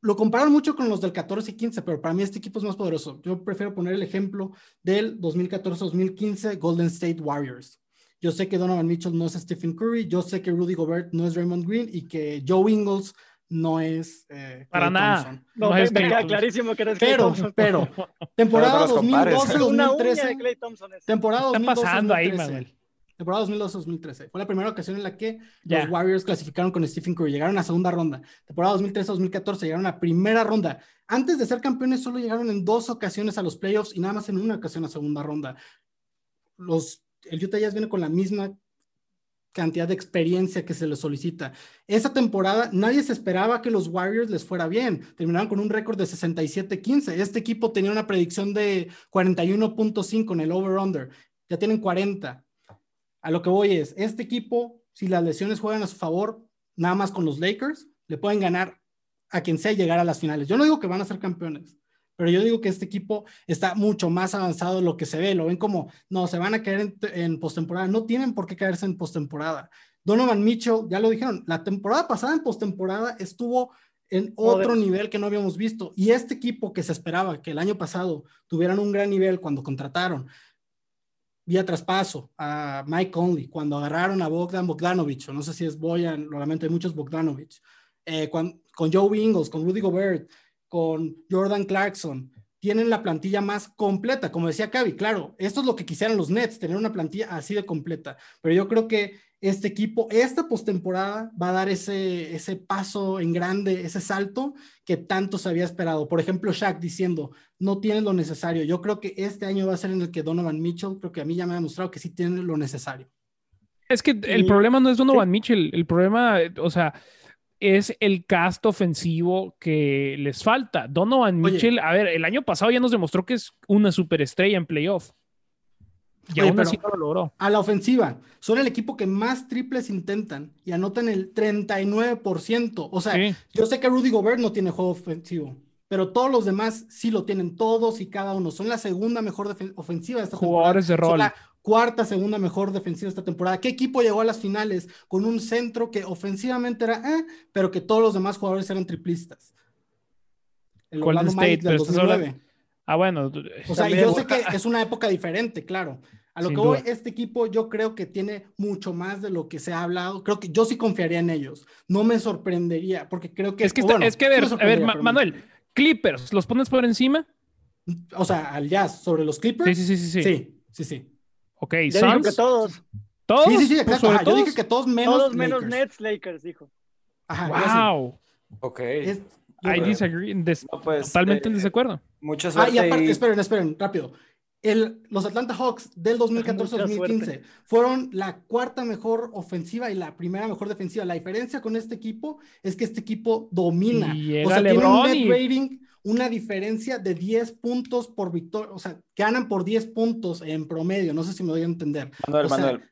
Lo comparan mucho con los del 14 y 15, pero para mí este equipo es más poderoso. Yo prefiero poner el ejemplo del 2014-2015 Golden State Warriors. Yo sé que Donovan Mitchell no es Stephen Curry, yo sé que Rudy Gobert no es Raymond Green y que Joe Ingles no es. Eh, Para nada. No, me, queda clarísimo que eres Pero, pero, temporada 2012-2013. Temporada 2012 pasando ahí, Manuel? Temporada 2012-2013. Fue la primera ocasión en la que los Warriors clasificaron con Stephen Curry. Llegaron a segunda ronda. Temporada 2013-2014 llegaron a primera ronda. Antes de ser campeones, solo llegaron en dos ocasiones a los playoffs y nada más en una ocasión a segunda ronda. Los, el Utah Jazz viene con la misma cantidad de experiencia que se les solicita. Esa temporada nadie se esperaba que los Warriors les fuera bien. Terminaron con un récord de 67-15. Este equipo tenía una predicción de 41.5 en el over-under. Ya tienen 40. A lo que voy es, este equipo, si las lesiones juegan a su favor, nada más con los Lakers, le pueden ganar a quien sea llegar a las finales. Yo no digo que van a ser campeones, pero yo digo que este equipo está mucho más avanzado de lo que se ve. Lo ven como, no, se van a caer en, en postemporada. No tienen por qué caerse en postemporada. Donovan Mitchell, ya lo dijeron, la temporada pasada en postemporada estuvo en otro nivel que no habíamos visto. Y este equipo que se esperaba que el año pasado tuvieran un gran nivel cuando contrataron vía traspaso a Mike Conley, cuando agarraron a Bogdan Bogdanovich, o no sé si es Boyan, normalmente hay muchos Bogdanovich, eh, con, Joe Ingles, con Rudy Gobert, con Jordan Clarkson, tienen la plantilla más completa, como decía Cavi, claro, esto es lo que quisieran los Nets, tener una plantilla así de completa, pero yo creo que este equipo, esta postemporada va a dar ese, ese paso en grande, ese salto que tanto se había esperado. Por ejemplo, Shaq diciendo, no tiene lo necesario. Yo creo que este año va a ser en el que Donovan Mitchell, creo que a mí ya me ha demostrado que sí tiene lo necesario. Es que el problema no es Donovan Mitchell, el problema, o sea, es el cast ofensivo que les falta. Donovan Mitchell, a ver, el año pasado ya nos demostró que es una superestrella en playoff. Y aún así no lo logró. A la ofensiva, son el equipo que más triples intentan y anotan el 39%. O sea, yo sé que Rudy Gobert no tiene juego ofensivo, pero todos los demás sí lo tienen, todos y cada uno. Son la segunda mejor ofensiva de esta Jugadores de rol. Son la cuarta, segunda mejor defensiva de esta temporada. ¿Qué equipo llegó a las finales con un centro que ofensivamente era, eh, pero que todos los demás jugadores eran triplistas? El Orlando Magic del 2009. Ah, bueno. O sea, yo sé que es una época diferente, claro. A lo que voy, este equipo yo creo que tiene mucho más de lo que se ha hablado. Creo que yo sí confiaría en ellos. No me sorprendería, porque creo que... Es que, es que ver, a ver, Manuel, Clippers, ¿los pones por encima? O sea, al Jazz, sobre los Clippers. Sí, sí, sí, sí. Sí, sí, sí. Ok, Suns. que todos. ¿Todos? Sí, sí, sí, exacto. Ajá, yo dije que todos menos Todos menos Nets, Lakers, dijo. Ajá, wow. Ok. I disagree. Pues, totalmente en eh, desacuerdo. Muchas. Ah, y aparte, esperen, esperen, rápido. El, los Atlanta Hawks del 2014-2015 fueron la cuarta mejor ofensiva y la primera mejor defensiva. La diferencia con este equipo es que este equipo domina. o sea, tiene un net rating, una diferencia de 10 puntos por victoria. O sea, ganan por 10 puntos en promedio. No sé si me doy a entender. Manuel, Manuel.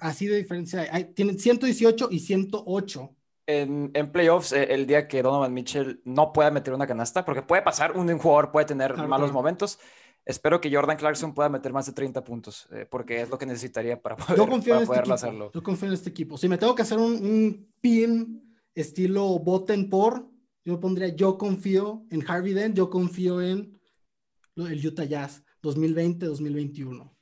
Así de diferencia. Hay, tienen 118 y 108 en, en, playoffs eh, el día que Donovan Mitchell no pueda meter una canasta, porque puede pasar, un, jugador puede tener malos momentos. Espero que Jordan Clarkson pueda meter más de 30 puntos, eh, porque es lo que necesitaría para poder, Yo confío en este hacerlo. Yo confío en este equipo. Si me tengo que hacer un, un pin estilo voten por, yo pondría yo confío en Harvey Dent, yo confío en el Utah Jazz 2020-2021.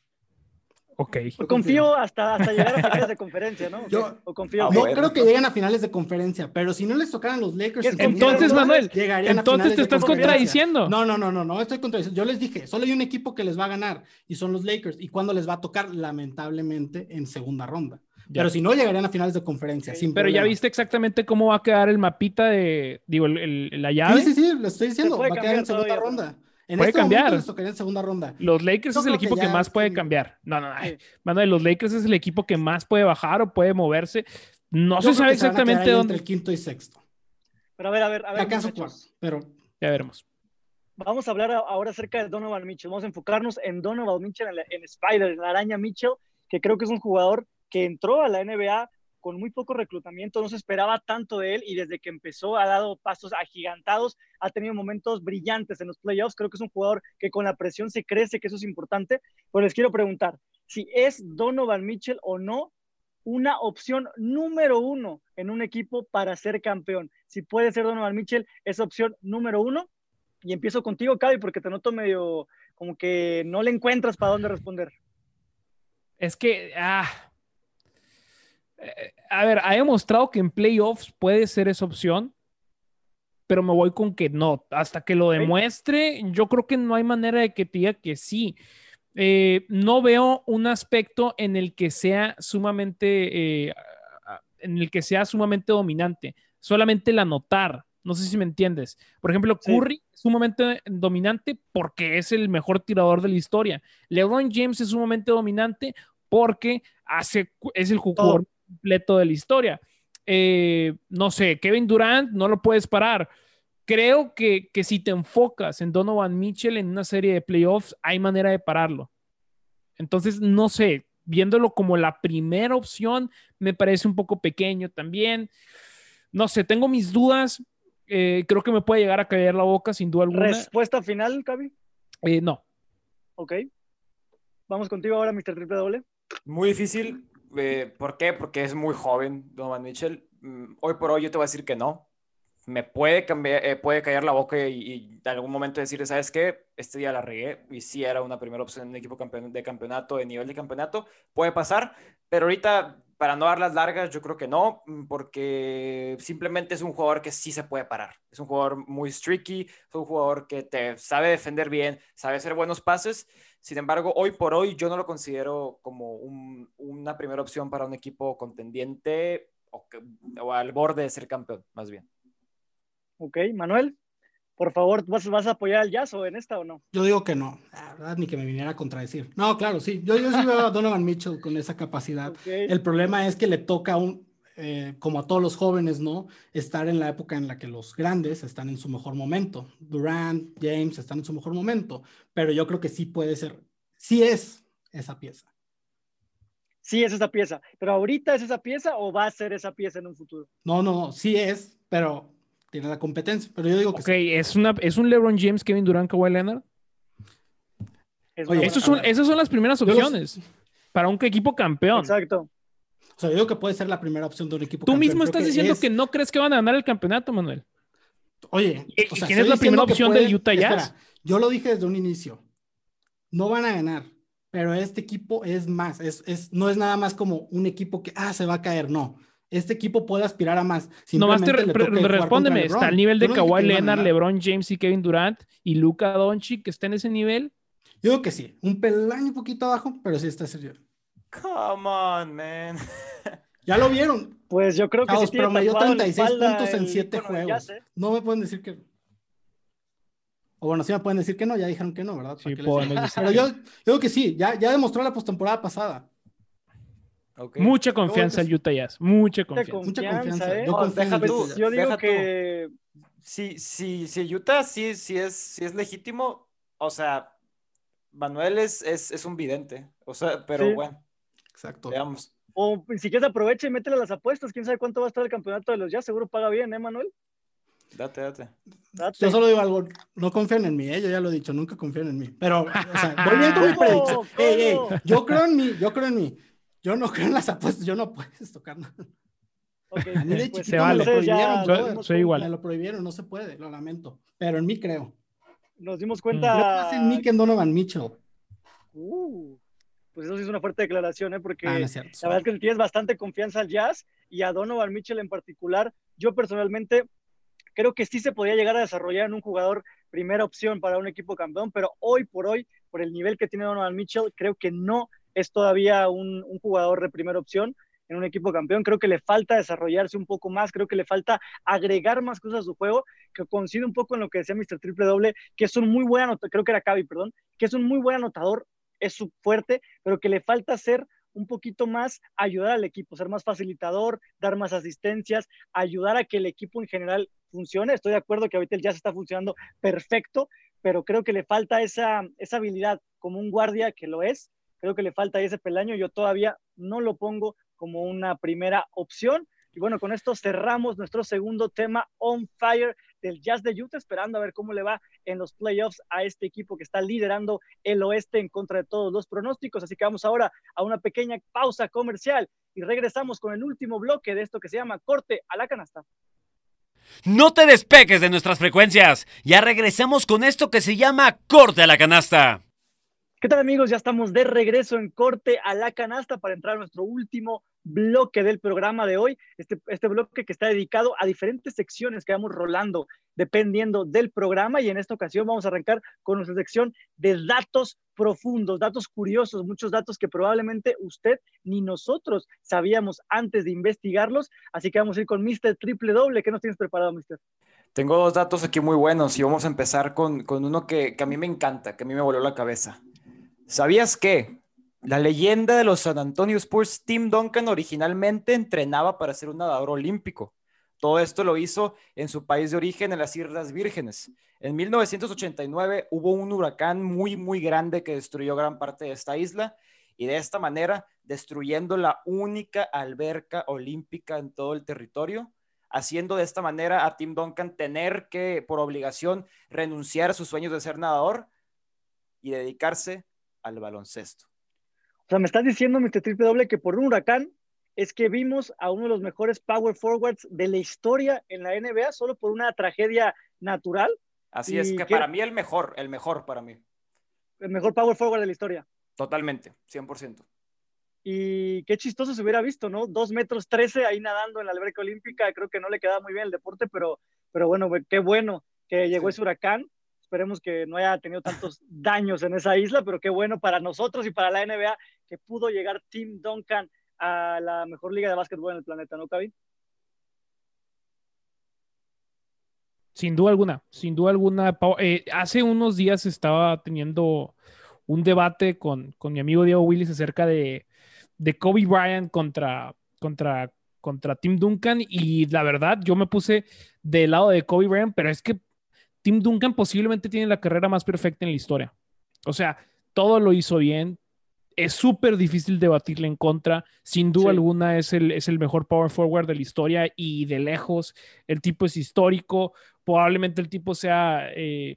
Ok. confío hasta, hasta llegar a finales de conferencia, ¿no? Yo no creo que lleguen a finales de conferencia, pero si no les tocaran los Lakers. Entonces, Manuel, entonces te estás contradiciendo. No, no, no, no, no estoy contradiciendo. Yo les dije, solo hay un equipo que les va a ganar y son los Lakers. ¿Y cuando les va a tocar? Lamentablemente en segunda ronda. Pero si no, llegarían a finales de conferencia. pero ya viste exactamente cómo va a quedar el mapita de, digo, el, la llave. Sí, sí, sí, lo estoy diciendo. Va a quedar en segunda ronda. En puede este cambiar. en segunda ronda. Los Lakers es el equipo que, más puede cambiar. No, no, no. los Lakers es el equipo que más puede bajar o puede moverse. No se sabe exactamente dónde. Entre el quinto y sexto. Pero a ver, a ver, a ver. ¿Acaso pero. Ya veremos. Vamos a hablar ahora acerca de Donovan Mitchell. Vamos a enfocarnos en Donovan Mitchell, en, Spider, en la araña Mitchell, que creo que es un jugador que entró a la NBA con muy poco reclutamiento, no se esperaba tanto de él y desde que empezó ha dado pasos agigantados, ha tenido momentos brillantes en los playoffs, creo que es un jugador que con la presión se crece, que eso es importante, pero les quiero preguntar, si es Donovan Mitchell o no una opción número uno en un equipo para ser campeón. Si puede ser Donovan Mitchell, es opción número uno. Y empiezo contigo, Cavi, porque te noto medio como que no le encuentras para dónde responder. Es que, ah, eh, a ver, ha demostrado que en playoffs puede ser esa opción, pero me voy con que no. Hasta que lo demuestre, yo creo que no hay manera de que te diga que sí. Eh, no veo un aspecto en el que sea sumamente, eh, en el que sea sumamente dominante. Solamente el anotar. No sé si me entiendes. Por ejemplo, Curry es sumamente dominante porque es el mejor tirador de la historia. LeBron James es sumamente dominante porque hace, es el jugador completo de la historia. Eh, no sé, Kevin Durant no lo puedes parar. Creo que, que si te enfocas en Donovan Mitchell en una serie de playoffs, hay manera de pararlo. Entonces, no sé, viéndolo como la primera opción, me parece un poco pequeño también. No sé, tengo mis dudas. Eh, creo que me puede llegar a caer la boca, sin duda alguna. ¿Respuesta final, Cavi? Eh, no. Ok. Vamos contigo ahora, Mr. Triple Doble. Muy difícil. Eh, ¿Por qué? Porque es muy joven Donovan Mitchell. Mm, hoy por hoy yo te voy a decir que no. Me puede, cambiar, eh, puede callar la boca y, en algún momento decir, ¿sabes qué? Este día la regué y si era una primera opción en un equipo de campeonato, de nivel de campeonato, puede pasar, pero ahorita, para no dar las largas, yo creo que no, mm, porque simplemente es un jugador que sí se puede parar. Es un jugador muy streaky, es un jugador que te sabe defender bien, sabe hacer buenos pases. Sin embargo, hoy por hoy yo no lo considero como una primera opción para un equipo contendiente o, o al borde de ser campeón, más bien. Ok, Manuel, por favor, ¿vas, ¿vas a apoyar al Jazz o en esta o no? Yo digo que no, la verdad, ni que me viniera a contradecir. No, claro, sí, yo, yo sí veo a Donovan Mitchell con esa capacidad. El problema es que le toca un, eh, como a todos los jóvenes, ¿no? Estar en la época en la que los grandes están en su mejor momento. Durant, James están en su mejor momento, pero yo creo que sí puede ser, sí es esa pieza. Sí es esa pieza, pero ahorita es esa pieza o va a ser esa pieza en un futuro? No, no, sí es, pero tiene la competencia, pero yo digo que Ok, ¿es, una, ¿es un LeBron James, Kevin Durant, Kawhi Leonard? Oye, esas son, esas son las primeras opciones para un equipo campeón. Exacto. O sea, yo digo que puede ser la primera opción de un equipo Tú mismo estás diciendo que no crees que van a ganar el campeonato, Manuel. Oye, o sea, ¿quién es la primera opción del Utah Jazz? yo lo dije desde un inicio. No van a ganar, pero este equipo es más. Es, es, no es nada más como un equipo que, ah, se va a caer. No este equipo puede aspirar a más. Nomás te respóndeme, ¿está al nivel de Kawhi Leonard, LeBron James y Kevin Durant y Luca Doncic que está en ese nivel? Yo digo que sí, un peldaño un poquito abajo, pero sí está serio. Come on, man. Ya lo vieron. Pues yo creo que sí promedió 36 puntos en 7 juegos. No me pueden decir que o bueno, sí me pueden decir que no, ya dijeron que no, ¿verdad? Sí, Pero yo, yo, digo que sí, ya, ya demostró la postemporada pasada. Mucha confianza el Utah Jazz, mucha confianza. Mucha confianza. ¿eh? Yo, digo que si, si, si Utah sí, sí, es, sí es legítimo, o sea, Manuel es, es, es un vidente, o sea, pero bueno. Exacto. Veamos. O si quieres aprovecha y métele las apuestas, quién sabe cuánto va a estar el campeonato de los Jazz, seguro paga bien, ¿eh, Manuel? Date, date, Yo solo digo algo, no confíen en mí, ¿eh? yo ya lo he dicho, nunca confíen en mí. Pero, o sea, voy bien con mi predicción. yo creo en mí, yo creo en mí. Yo no creo en las apuestas, yo no puedes tocar nada. Okay, a mí de pues, chiquito me lo prohibieron, soy, igual. Me lo prohibieron, no se puede, lo lamento. Pero en mí creo. Nos dimos cuenta. Yo más en mí que en Donovan Mitchell. Uh, pues eso sí es una fuerte declaración, ¿eh? Porque ah, la verdad es que tienes bastante confianza al Jazz y a Donovan Mitchell en particular. Yo personalmente creo que sí se podía llegar a desarrollar en un jugador primera opción para un equipo campeón, pero hoy por hoy, por el nivel que tiene Donovan Mitchell, creo que no es todavía un, jugador de primera opción en un equipo campeón. Creo que le falta desarrollarse un poco más, creo que le falta agregar más cosas a su juego, que coincide un poco en lo que decía Mr. Triple Doble, que es un muy buen anotador, creo que era Cavi, perdón, que es un muy buen anotador, es su fuerte, pero que le falta ser un poquito más ayudar al equipo, ser más facilitador, dar más asistencias, ayudar a que el equipo en general funcione. Estoy de acuerdo que ahorita el jazz está funcionando perfecto, pero creo que le falta esa, esa habilidad como un guardia que lo es, Creo que le falta ese pelaño. Yo todavía no lo pongo como una primera opción. Y bueno, con esto cerramos nuestro segundo tema on fire del Jazz de Utah, esperando a ver cómo le va en los playoffs a este equipo que está liderando el oeste en contra de todos los pronósticos. Así que vamos ahora a una pequeña pausa comercial y regresamos con el último bloque de esto que se llama Corte a la Canasta. No te despeques de nuestras frecuencias. Ya regresamos con esto que se llama Corte a la Canasta. ¿Qué tal amigos? Ya estamos de regreso en corte a la canasta para entrar a nuestro último bloque del programa de hoy. Este, este bloque que está dedicado a diferentes secciones que vamos rolando dependiendo del programa y en esta ocasión vamos a arrancar con nuestra sección de datos profundos, datos curiosos, muchos datos que probablemente usted ni nosotros sabíamos antes de investigarlos. Así que vamos a ir con Mr. Triple Doble. ¿Qué nos tienes preparado, Mr.? Tengo dos datos aquí muy buenos y vamos a empezar con, uno que, que a mí me encanta, que a mí me voló la cabeza. ¿Sabías que la leyenda de los San Antonio Spurs, Tim Duncan, originalmente entrenaba para ser un nadador olímpico? Todo esto lo hizo en su país de origen, en las Islas Vírgenes. En 1989 hubo un huracán muy, muy grande que destruyó gran parte de esta isla y de esta manera, destruyendo la única alberca olímpica en todo el territorio, haciendo de esta manera a Tim Duncan tener que, por obligación, renunciar a sus sueños de ser nadador y dedicarse al baloncesto. O sea, me estás diciendo, Mr. Triple Doble, que por un huracán es que vimos a uno de los mejores power forwards de la historia en la NBA solo por una tragedia natural. Así es, que, para mí el mejor, el mejor para mí. El mejor power forward de la historia. Totalmente, 100%. Y qué chistoso se hubiera visto, ¿no? Dos metros trece ahí nadando en la alberca olímpica. Creo que no le quedaba muy bien el deporte, pero, pero bueno, qué bueno que llegó ese huracán. Esperemos que no haya tenido tantos daños en esa isla, pero qué bueno para nosotros y para la NBA que pudo llegar Tim Duncan a la mejor liga de básquetbol en el planeta, ¿no, Kevin? Sin duda alguna, sin duda alguna. Eh, hace unos días estaba teniendo un debate con, con, mi amigo Diego Willis acerca de, de Kobe Bryant contra, contra, contra Tim Duncan y la verdad yo me puse del lado de Kobe Bryant, pero es que Tim Duncan posiblemente tiene la carrera más perfecta en la historia. O sea, todo lo hizo bien, es súper difícil debatirle en contra. Sin duda alguna es el, es el mejor power forward de la historia y de lejos. El tipo es histórico. Probablemente el tipo sea eh,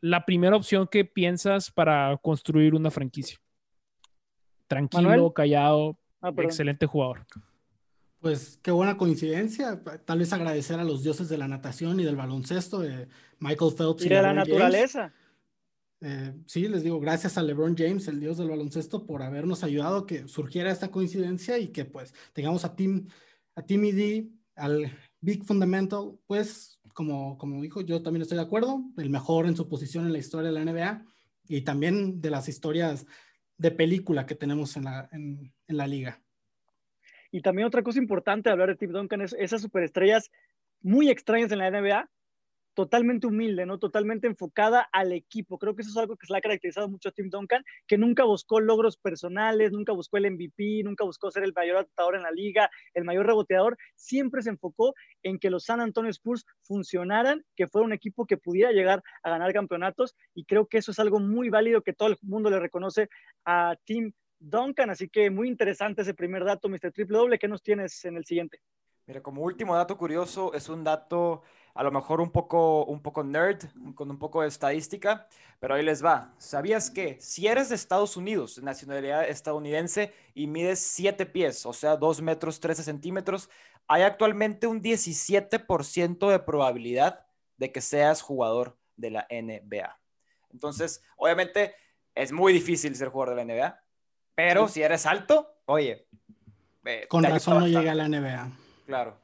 la primera opción que piensas para construir una franquicia. Tranquilo, callado, ah, excelente jugador. Pues qué buena coincidencia. Tal vez agradecer a los dioses de la natación y del baloncesto, de Michael Phelps. Y, de la naturaleza. Eh, sí, les digo, gracias a LeBron James, el dios del baloncesto, por habernos ayudado a que surgiera esta coincidencia y que pues tengamos a Tim, a Timmy D, al Big Fundamental, pues como, como dijo, yo también estoy de acuerdo, el mejor en su posición en la historia de la NBA y también de las historias de película que tenemos en la, en, en la liga. Y también otra cosa importante de hablar de Tim Duncan es esas superestrellas muy extrañas en la NBA totalmente humilde, ¿no? Totalmente enfocada al equipo. Creo que eso es algo que se le ha caracterizado mucho a Tim Duncan, que nunca buscó logros personales, nunca buscó el MVP, nunca buscó ser el mayor atador en la liga, el mayor reboteador. Siempre se enfocó en que los San Antonio Spurs funcionaran, que fuera un equipo que pudiera llegar a ganar campeonatos. Y creo que eso es algo muy válido que todo el mundo le reconoce a Tim Duncan. Así que muy interesante ese primer dato, Mr. Triple Doble. ¿Qué nos tienes en el siguiente? Mira, como último dato curioso, es un dato a lo mejor un poco, un poco nerd, con un poco de estadística, pero ahí les va. ¿Sabías que si eres de Estados Unidos, nacionalidad estadounidense, y mides 7 pies, o sea, 2 metros 13 centímetros, hay actualmente un 17% de probabilidad de que seas jugador de la NBA? Entonces, obviamente, es muy difícil ser jugador de la NBA, pero si eres alto, oye. Eh, con razón no llega a la NBA. Claro.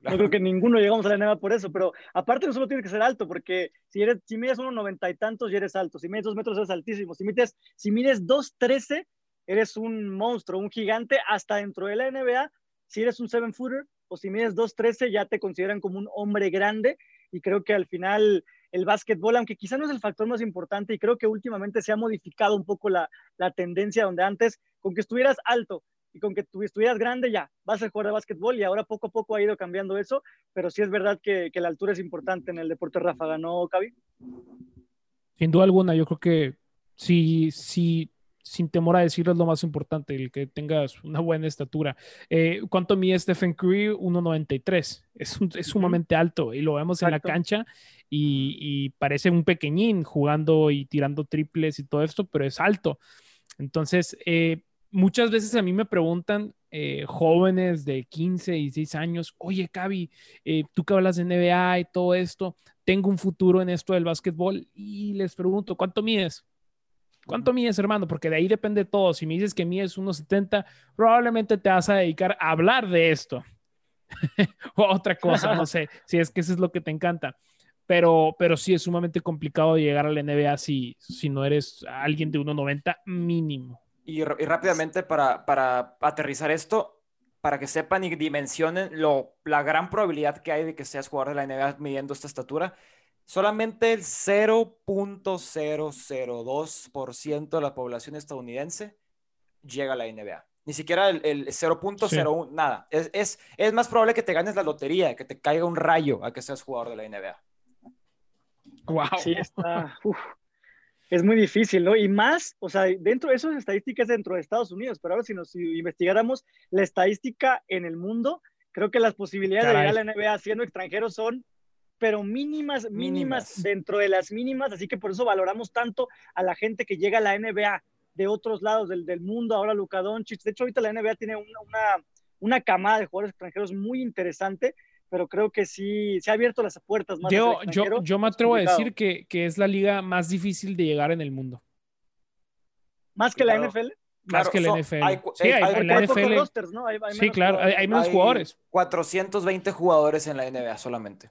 No creo que ninguno llegamos a la NBA por eso, pero aparte no solo tienes que ser alto, porque si, eres, si mides unos noventa y tantos, ya eres alto. Si mides dos metros, eres altísimo. Si mides, si mides dos trece, eres un monstruo, un gigante. Hasta dentro de la NBA, si eres un seven footer o si mides dos trece, ya te consideran como un hombre grande. Y creo que al final el básquetbol, aunque quizá no es el factor más importante, y creo que últimamente se ha modificado un poco la, la tendencia donde antes, con que estuvieras alto y con que tú estuvieras grande ya, vas a jugar de básquetbol y ahora poco a poco ha ido cambiando eso, pero sí es verdad que, que la altura es importante en el deporte ráfaga, ¿no, Cavi? Sin duda alguna, yo creo que sí, sí, sin temor a decirlo es lo más importante, el que tengas una buena estatura. Eh, ¿Cuánto mide Stephen Curry? 1.93. Es, es sumamente alto y lo vemos en la cancha y, y, parece un pequeñín jugando y tirando triples y todo esto, pero es alto. Entonces, eh, muchas veces a mí me preguntan eh, jóvenes de 15 y 16 años, oye, Cavi, eh, tú que hablas de NBA y todo esto, tengo un futuro en esto del básquetbol y les pregunto, ¿cuánto mides? ¿Cuánto mides, hermano? Porque de ahí depende todo. Si me dices que mides 1,70, probablemente te vas a dedicar a hablar de esto. o otra cosa, no sé, si es que eso es lo que te encanta. Pero, pero sí es sumamente complicado llegar a la NBA si, si no eres alguien de 1,90 mínimo. Y, rápidamente para, para, aterrizar esto, para que sepan y dimensionen lo, la gran probabilidad que hay de que seas jugador de la NBA midiendo esta estatura, solamente el 0.002% de la población estadounidense llega a la NBA. Ni siquiera el, el 0.01, nada. Es, es, es, más probable que te ganes la lotería, que te caiga un rayo a que seas jugador de la NBA. Wow. Sí, está es muy difícil, ¿no? Y más, o sea, dentro de esas estadísticas dentro de Estados Unidos, pero ahora si nos investigáramos la estadística en el mundo, creo que las posibilidades de llegar a la NBA siendo extranjeros son, pero mínimas, mínimas, dentro de las mínimas, así que por eso valoramos tanto a la gente que llega a la NBA de otros lados del, del mundo, ahora Luka Doncic, de hecho ahorita la NBA tiene una, una camada de jugadores extranjeros muy interesante, pero creo que sí se ha abierto las puertas más. Yo, yo, yo me atrevo a decir que, que, es la liga más difícil de llegar en el mundo. ¿Más que la NFL? Más que la NFL. sí, hay, la NFL. sí, claro, hay, menos jugadores. 420 jugadores en la NBA solamente.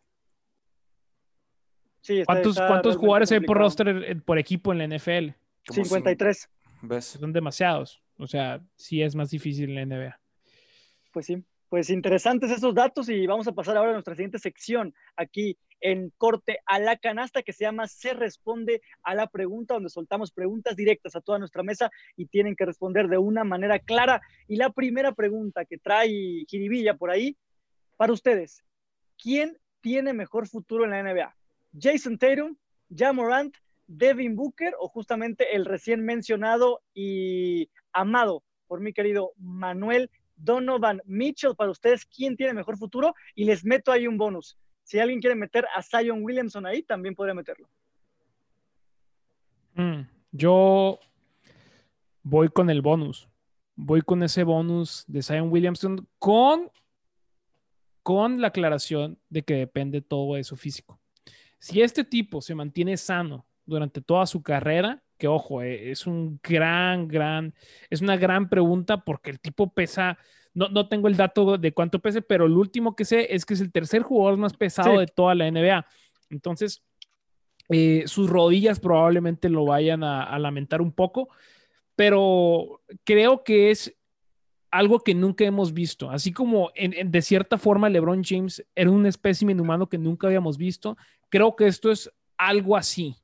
Sí, ¿Cuántos, ¿cuántos jugadores hay por roster por equipo en la NFL? 53. ¿Ves? Son demasiados. O sea, sí es más difícil en la NBA. Pues sí, pues interesantes esos datos y vamos a pasar ahora a nuestra siguiente sección aquí en corte a la canasta que se llama Se responde a la pregunta, donde soltamos preguntas directas a toda nuestra mesa y tienen que responder de una manera clara. Y la primera pregunta que trae Jiribilla por ahí, para ustedes, ¿quién tiene mejor futuro en la NBA? ¿Jason Tatum, Jamorant, Devin Booker o justamente el recién mencionado y amado por mi querido Manuel Donovan Mitchell? Para ustedes, ¿quién tiene mejor futuro? Y les meto ahí un bonus. Si alguien quiere meter a Zion Williamson ahí, también podría meterlo. Mm, yo voy con el bonus. Voy con ese bonus de Zion Williamson con, con la aclaración de que depende todo de su físico. Si este tipo se mantiene sano durante toda su carrera, que ojo, eh, es un gran, gran, es una gran pregunta porque el tipo pesa no, tengo el dato de cuánto pese, pero el último que sé es que es el tercer jugador más pesado de toda la NBA. Entonces, eh, sus rodillas probablemente lo vayan a, lamentar un poco, pero creo que es algo que nunca hemos visto. Así como de cierta forma LeBron James era un espécimen humano que nunca habíamos visto, creo que esto es algo así,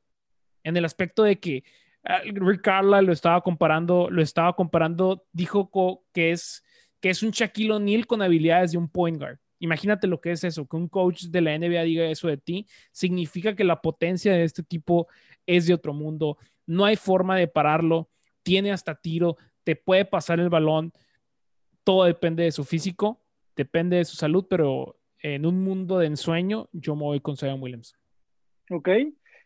en el aspecto de que ah, Rick Carla lo estaba comparando, lo estaba comparando, dijo que es que es un Shaquille O'Neal con habilidades de un point guard. Imagínate lo que es eso, que un coach de la NBA diga eso de ti, significa que la potencia de este tipo es de otro mundo. No hay forma de pararlo, tiene hasta tiro, te puede pasar el balón. Todo depende de su físico, depende de su salud, pero en un mundo de ensueño, yo me voy con Zion Williams. Ok.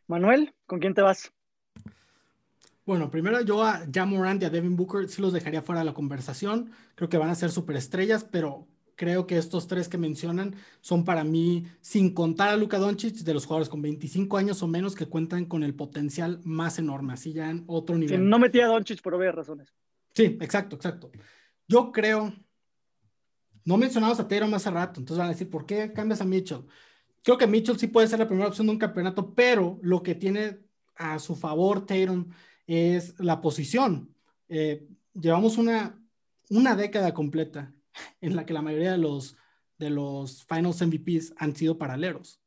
Manuel, ¿con quién te vas? Bueno, primero yo a Jamorant y a Devin Booker sí los dejaría fuera de la conversación. Creo que van a ser superestrellas, pero creo que estos tres que mencionan son para mí, sin contar a Luka Doncic, de los jugadores con 25 años o menos que cuentan con el potencial más enorme, así ya en otro nivel. no metía a Doncic por obvias razones. Sí, exacto, exacto. Yo creo, no mencionamos a Tatum hace rato, entonces van a decir, ¿por qué cambias a Mitchell? Creo que Mitchell sí puede ser la primera opción de un campeonato, pero lo que tiene a su favor Tatum es la posición. Eh, llevamos una, una década completa en la que la mayoría de los, de los Finals MVPs han sido paralelos.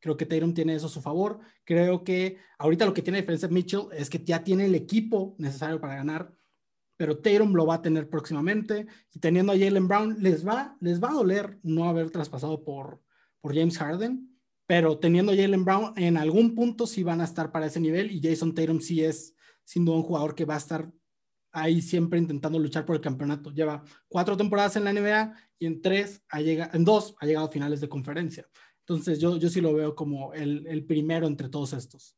Creo que Tatum tiene eso a su favor. Creo que ahorita lo que tiene diferencia Mitchell es que ya tiene el equipo necesario para ganar, pero Tatum lo va a tener próximamente. Y teniendo a Jalen Brown, les va, les va a doler no haber traspasado por, por James Harden, pero teniendo a Jalen Brown, en algún punto sí van a estar para ese nivel y Jason Tatum sí es sin duda un jugador que va a estar ahí siempre intentando luchar por el campeonato. Lleva cuatro temporadas en la NBA y en tres, ha llegado, en dos, ha llegado a finales de conferencia. Entonces yo, yo sí lo veo como el, el primero entre todos estos.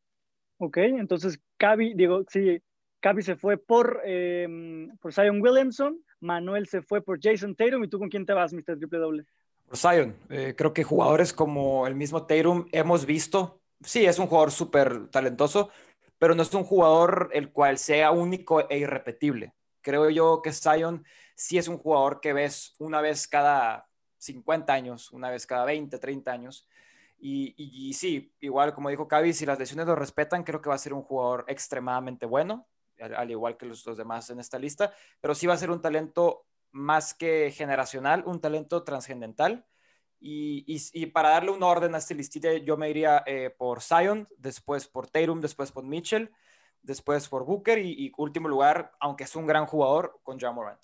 Ok, entonces Cavi, digo, sí, Cavi se fue por, eh, por Zion Williamson, Manuel se fue por Jason Tatum, ¿y tú con quién te vas, Mr. Triple W? Por Zion, eh, creo que jugadores como el mismo Tatum hemos visto, sí, es un jugador súper talentoso, pero no es un jugador el cual sea único e irrepetible. Creo yo que Zion sí es un jugador que ves una vez cada 50 años, una vez cada 20, 30 años. Y, sí, igual como dijo Cavi, si las lesiones lo respetan, creo que va a ser un jugador extremadamente bueno, al, igual que los, demás en esta lista, pero sí va a ser un talento más que generacional, un talento transcendental y, para darle un orden a este listito, yo me iría eh, por Zion, después por Tatum, después por Mitchell, después por Booker y, último lugar, aunque es un gran jugador, con John Morant.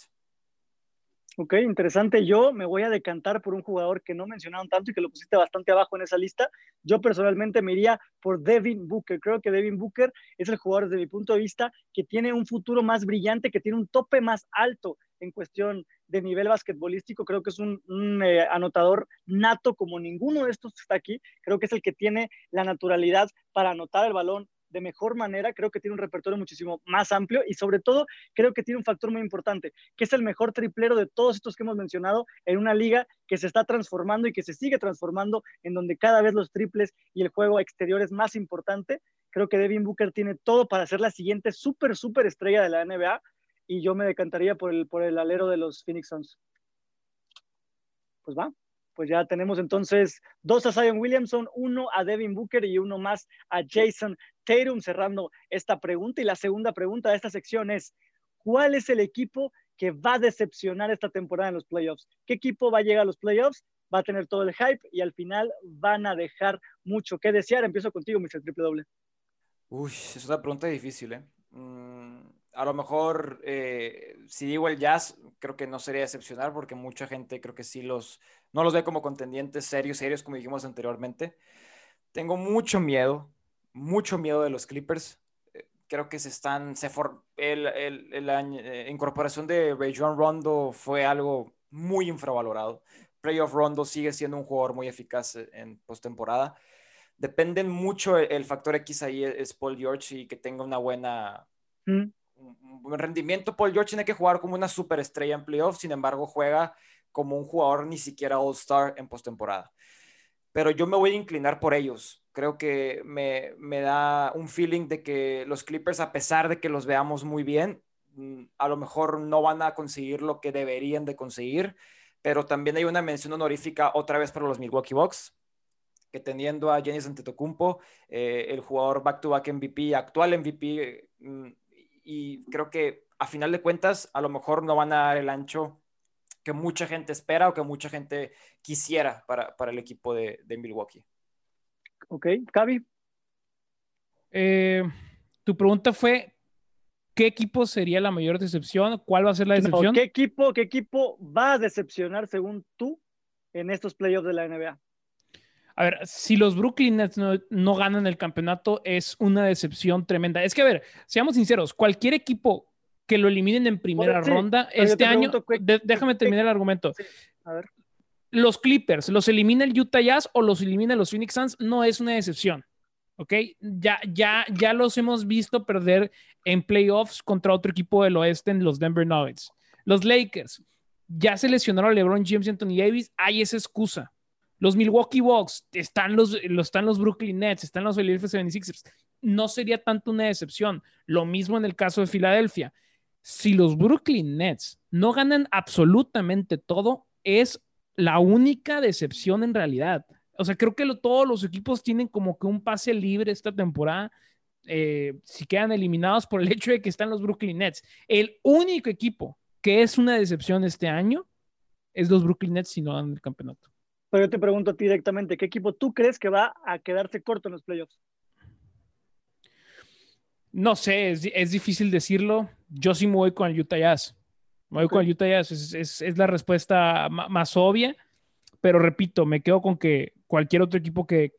Ok, interesante. Yo me voy a decantar por un jugador que no mencionaron tanto y que lo pusiste bastante abajo en esa lista. Yo personalmente me iría por Devin Booker. Creo que Devin Booker es el jugador, desde mi punto de vista, que tiene un futuro más brillante, que tiene un tope más alto en cuestión de nivel basquetbolístico. Creo que es un, eh, anotador nato como ninguno de estos que está aquí. Creo que es el que tiene la naturalidad para anotar el balón de mejor manera, creo que tiene un repertorio muchísimo más amplio y sobre todo creo que tiene un factor muy importante, que es el mejor triplero de todos estos que hemos mencionado en una liga que se está transformando y que se sigue transformando, en donde cada vez los triples y el juego exterior es más importante. Creo que Devin Booker tiene todo para ser la siguiente súper, súper estrella de la NBA y yo me decantaría por el, por el alero de los Phoenix Suns. Pues va, pues ya tenemos entonces dos a Zion Williamson, uno a Devin Booker y uno más a Jason Tatum cerrando esta pregunta. Y la segunda pregunta de esta sección es, ¿cuál es el equipo que va a decepcionar esta temporada en los playoffs? ¿Qué equipo va a llegar a los playoffs? Va a tener todo el hype y al final van a dejar mucho que desear. Empiezo contigo, Mr. Triple Doble. Uy, es una pregunta difícil, ¿eh? Mm, a lo mejor, eh, si digo el Jazz, creo que no sería decepcionar porque mucha gente creo que sí los, no los ve como contendientes serios, serios, como dijimos anteriormente. Tengo mucho miedo, mucho miedo de los Clippers. Eh, creo que se están, se for, el, el, la eh, incorporación de John Rondo fue algo muy infravalorado. Playoff Rondo sigue siendo un jugador muy eficaz en postemporada. Dependen mucho, el, factor X ahí es Paul George y que tenga una buena, mm un buen rendimiento. Paul George tiene que jugar como una superestrella en playoffs, sin embargo, juega como un jugador ni siquiera All-Star en postemporada. Pero yo me voy a inclinar por ellos. Creo que me, me, da un feeling de que los Clippers, a pesar de que los veamos muy bien, mm, a lo mejor no van a conseguir lo que deberían de conseguir. Pero también hay una mención honorífica otra vez para los Milwaukee Bucks, que teniendo a Giannis Antetokounmpo, eh, el jugador back-to-back MVP, actual MVP, y creo que a final de cuentas a lo mejor no van a dar el ancho que mucha gente espera o que mucha gente quisiera para, para el equipo de, de, Milwaukee. Ok, Cavi. Eh, tu pregunta fue, ¿qué equipo sería la mayor decepción? ¿Cuál va a ser la decepción? ¿qué, equipo, ¿Qué equipo va a decepcionar según tú en estos playoffs de la NBA? A ver, si los Brooklyn Nets no, ganan el campeonato, es una decepción tremenda. Es que, a ver, seamos sinceros, cualquier equipo que lo eliminen en primera ronda este año, déjame terminar el argumento. Los Clippers, ¿los elimina el Utah Jazz o los elimina los Phoenix Suns? No es una decepción. ¿Ok? Ya, ya, ya los hemos visto perder en playoffs contra otro equipo del oeste en los Denver Nuggets. Los Lakers, ya se lesionaron a LeBron James y Anthony Davis, hay esa excusa. Los Milwaukee Bucks, están los, están los Brooklyn Nets, están los Philadelphia 76ers. No sería tanto una decepción. Lo mismo en el caso de Filadelfia. Si los Brooklyn Nets no ganan absolutamente todo, es la única decepción en realidad. O sea, creo que todos los equipos tienen como que un pase libre esta temporada. Eh, si quedan eliminados por el hecho de que están los Brooklyn Nets. El único equipo que es una decepción este año es los Brooklyn Nets si no dan el campeonato. Pero yo te pregunto a ti directamente, ¿qué equipo tú crees que va a quedarse corto en los playoffs? No sé, es, difícil decirlo. Yo sí me voy con el Utah Jazz. Me voy con el Utah Jazz. Es, la respuesta más obvia. Pero repito, me quedo con que cualquier otro equipo que,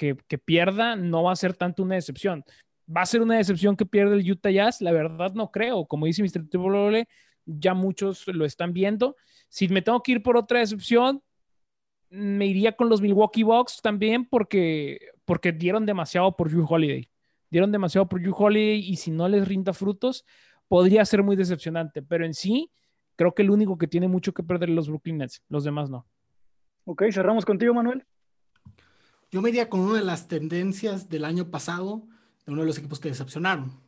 pierda no va a ser tanto una decepción. ¿Va a ser una decepción que pierda el Utah Jazz? La verdad no creo. Como dice Mr. Triple, ya muchos lo están viendo. Si me tengo que ir por otra decepción, me iría con los Milwaukee Bucks también porque, porque dieron demasiado por Drew Holiday. Dieron demasiado por Drew Holiday y si no les rinda frutos, podría ser muy decepcionante. Pero en sí, creo que el único que tiene mucho que perder es los Brooklyn Nets. Los demás no. Ok, cerramos contigo, Manuel. Yo me iría con una de las tendencias del año pasado de uno de los equipos que decepcionaron.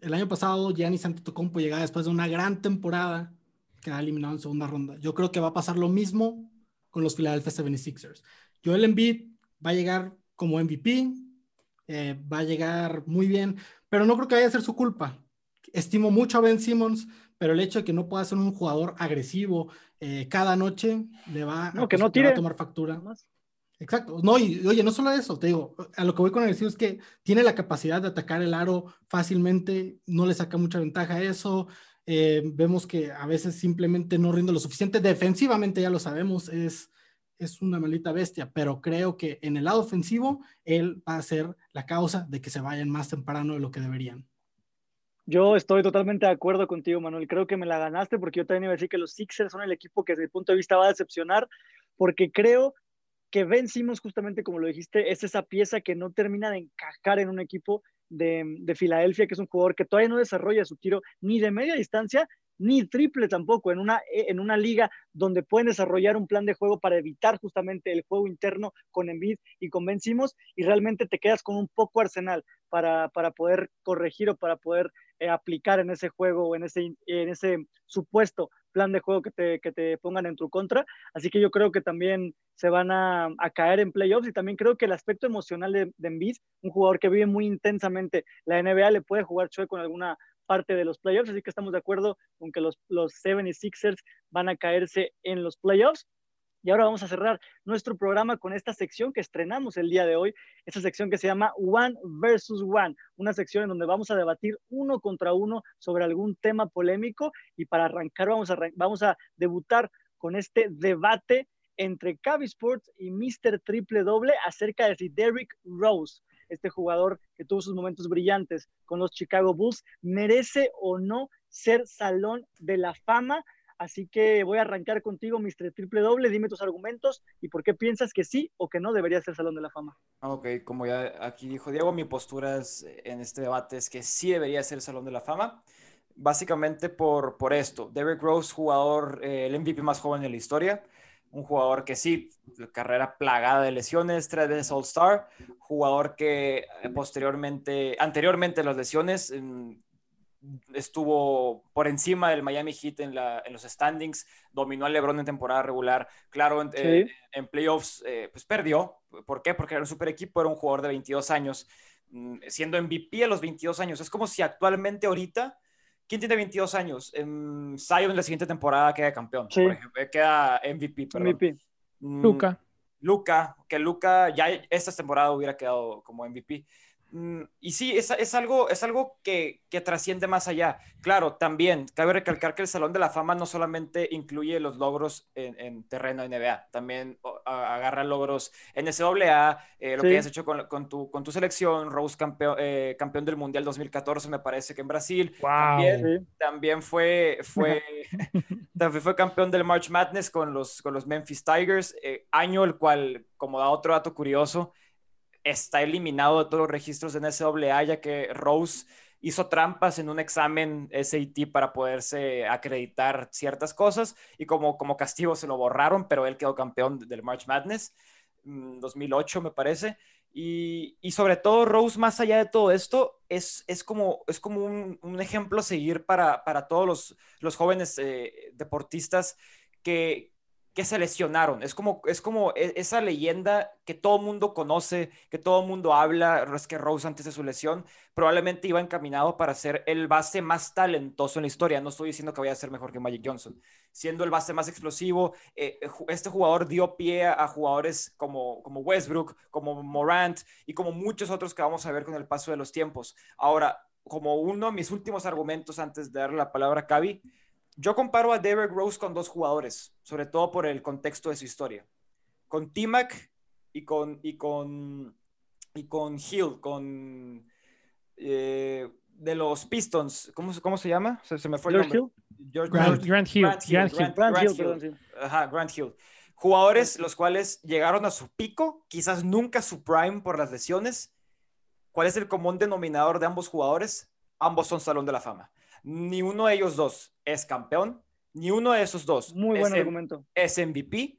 El año pasado, Giannis Antetokounmpo llegaba después de una gran temporada, quedaba eliminado en segunda ronda. Yo creo que va a pasar lo mismo con los Philadelphia 76ers. Joel Embiid va a llegar como MVP, eh, va a llegar muy bien, pero no creo que vaya a ser su culpa. Estimo mucho a Ben Simmons, pero el hecho de que no pueda ser un jugador agresivo eh, cada noche le va, a, que no tire. tomar factura. Exacto. No, y oye, no solo eso, te digo, a lo que voy con el es que tiene la capacidad de atacar el aro fácilmente, no le saca mucha ventaja a eso, eh, vemos que a veces simplemente no rinde lo suficiente. Defensivamente ya lo sabemos, es, es una maldita bestia, pero creo que en el lado ofensivo él va a ser la causa de que se vayan más temprano de lo que deberían. Yo estoy totalmente de acuerdo contigo, Manuel. Creo que me la ganaste porque yo también iba a decir que los Sixers son el equipo que desde mi punto de vista va a decepcionar, porque creo que vencimos justamente como lo dijiste, es esa pieza que no termina de encajar en un equipo de, de Filadelfia, que es un jugador que todavía no desarrolla su tiro ni de media distancia ni triple tampoco en una, en una liga donde pueden desarrollar un plan de juego para evitar justamente el juego interno con Embiid y con Ben Simmons y realmente te quedas con un poco arsenal para, para poder corregir o para poder eh, aplicar en ese juego o en ese, en ese supuesto plan de juego que te, que te pongan en tu contra. Así que yo creo que también se van a, a caer en playoffs y también creo que el aspecto emocional de, de un jugador que vive muy intensamente la NBA, le puede jugar chueco en alguna parte de los playoffs, así que estamos de acuerdo con que los, los 76ers van a caerse en los playoffs. Y ahora vamos a cerrar nuestro programa con esta sección que estrenamos el día de hoy, esta sección que se llama One versus One, una sección en donde vamos a debatir uno contra uno sobre algún tema polémico y para arrancar vamos a, vamos a debutar con este debate entre Cavi Sports y Mr. Triple Doble acerca de si Derrick Rose este jugador que tuvo sus momentos brillantes con los Chicago Bulls, merece o no ser salón de la fama. Así que voy a arrancar contigo, Mr. Triple Doble. Dime tus argumentos y por qué piensas que sí o que no debería ser Salón de la Fama. Ok, como ya aquí dijo Diego, mi postura es, en este debate es que sí debería ser Salón de la Fama. Básicamente por, por esto. Derrick Rose, jugador, eh, el MVP más joven de la historia un jugador que sí, carrera plagada de lesiones, tres veces All-Star, jugador que eh, posteriormente, anteriormente a las lesiones, estuvo por encima del Miami Heat en, los standings, dominó al LeBron en temporada regular, claro, en, eh, playoffs eh, pues perdió, ¿por qué? Porque era un super equipo, era un jugador de 22 años, mm, siendo MVP a los 22 años, es como si actualmente ahorita ¿Quién tiene 22 años? En Zion en la siguiente temporada queda campeón. Por ejemplo, queda MVP. MVP. Mm, Luca. Luca, que Luca ya esta temporada hubiera quedado como MVP. Mm, y sí, es, es, algo, es algo que, que, trasciende más allá. Claro, también cabe recalcar que el Salón de la Fama no solamente incluye los logros en, en terreno NBA, también agarra logros en NCAA, eh, lo que has hecho con, con, tu, con tu selección, Rose campeón, eh, campeón del Mundial 2014, me parece que en Brasil. También, también, fue, fue, también fue campeón del March Madness con los, con los Memphis Tigers, eh, año el cual, como da otro dato curioso, está eliminado de todos los registros de NCAA, ya que Rose hizo trampas en un examen SAT para poderse acreditar ciertas cosas y como, como castigo se lo borraron, pero él quedó campeón del March Madness, 2008 mm, me parece. Y, y, sobre todo Rose, más allá de todo esto, es, es como, es como un, un ejemplo a seguir para, para todos los, los jóvenes eh, deportistas que, que se lesionaron. Es como, es como e, esa leyenda que todo mundo conoce, que todo mundo habla, es que Rose antes de su lesión probablemente iba encaminado para ser el base más talentoso en la historia. No estoy diciendo que vaya a ser mejor que Magic Johnson. Siendo el base más explosivo, eh, este jugador dio pie a jugadores como, como Westbrook, como Morant y como muchos otros que vamos a ver con el paso de los tiempos. Ahora, como uno de mis últimos argumentos antes de darle la palabra a Cavi, yo comparo a Derek Rose con dos jugadores, sobre todo por el contexto de su historia. Con T-Mac y con, y con, y con Hill, con eh, de los Pistons. ¿Cómo, cómo se llama? Se, me fue el nombre. Hill? Grant, Hill. Grant Hill. Ajá, Grant Hill. Jugadores los cuales llegaron a su pico, quizás nunca su prime por las lesiones. ¿Cuál es el común denominador de ambos jugadores? Ambos son Salón de la Fama ni uno de ellos dos es campeón, ni uno de esos dos Muy buen es, argumento. es MVP.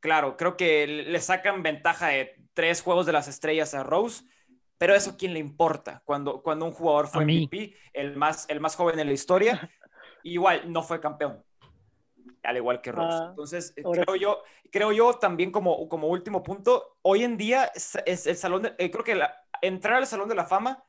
Claro, creo que le sacan ventaja de tres juegos de las estrellas a Rose, pero eso a quién le importa cuando, cuando un jugador fue MVP, el más, el más joven en la historia, igual no fue campeón, al igual que Rose. Ah, Entonces, creo yo, creo yo también como, como último punto, hoy en día es, el salón, de, eh, creo que entrar al Salón de la Fama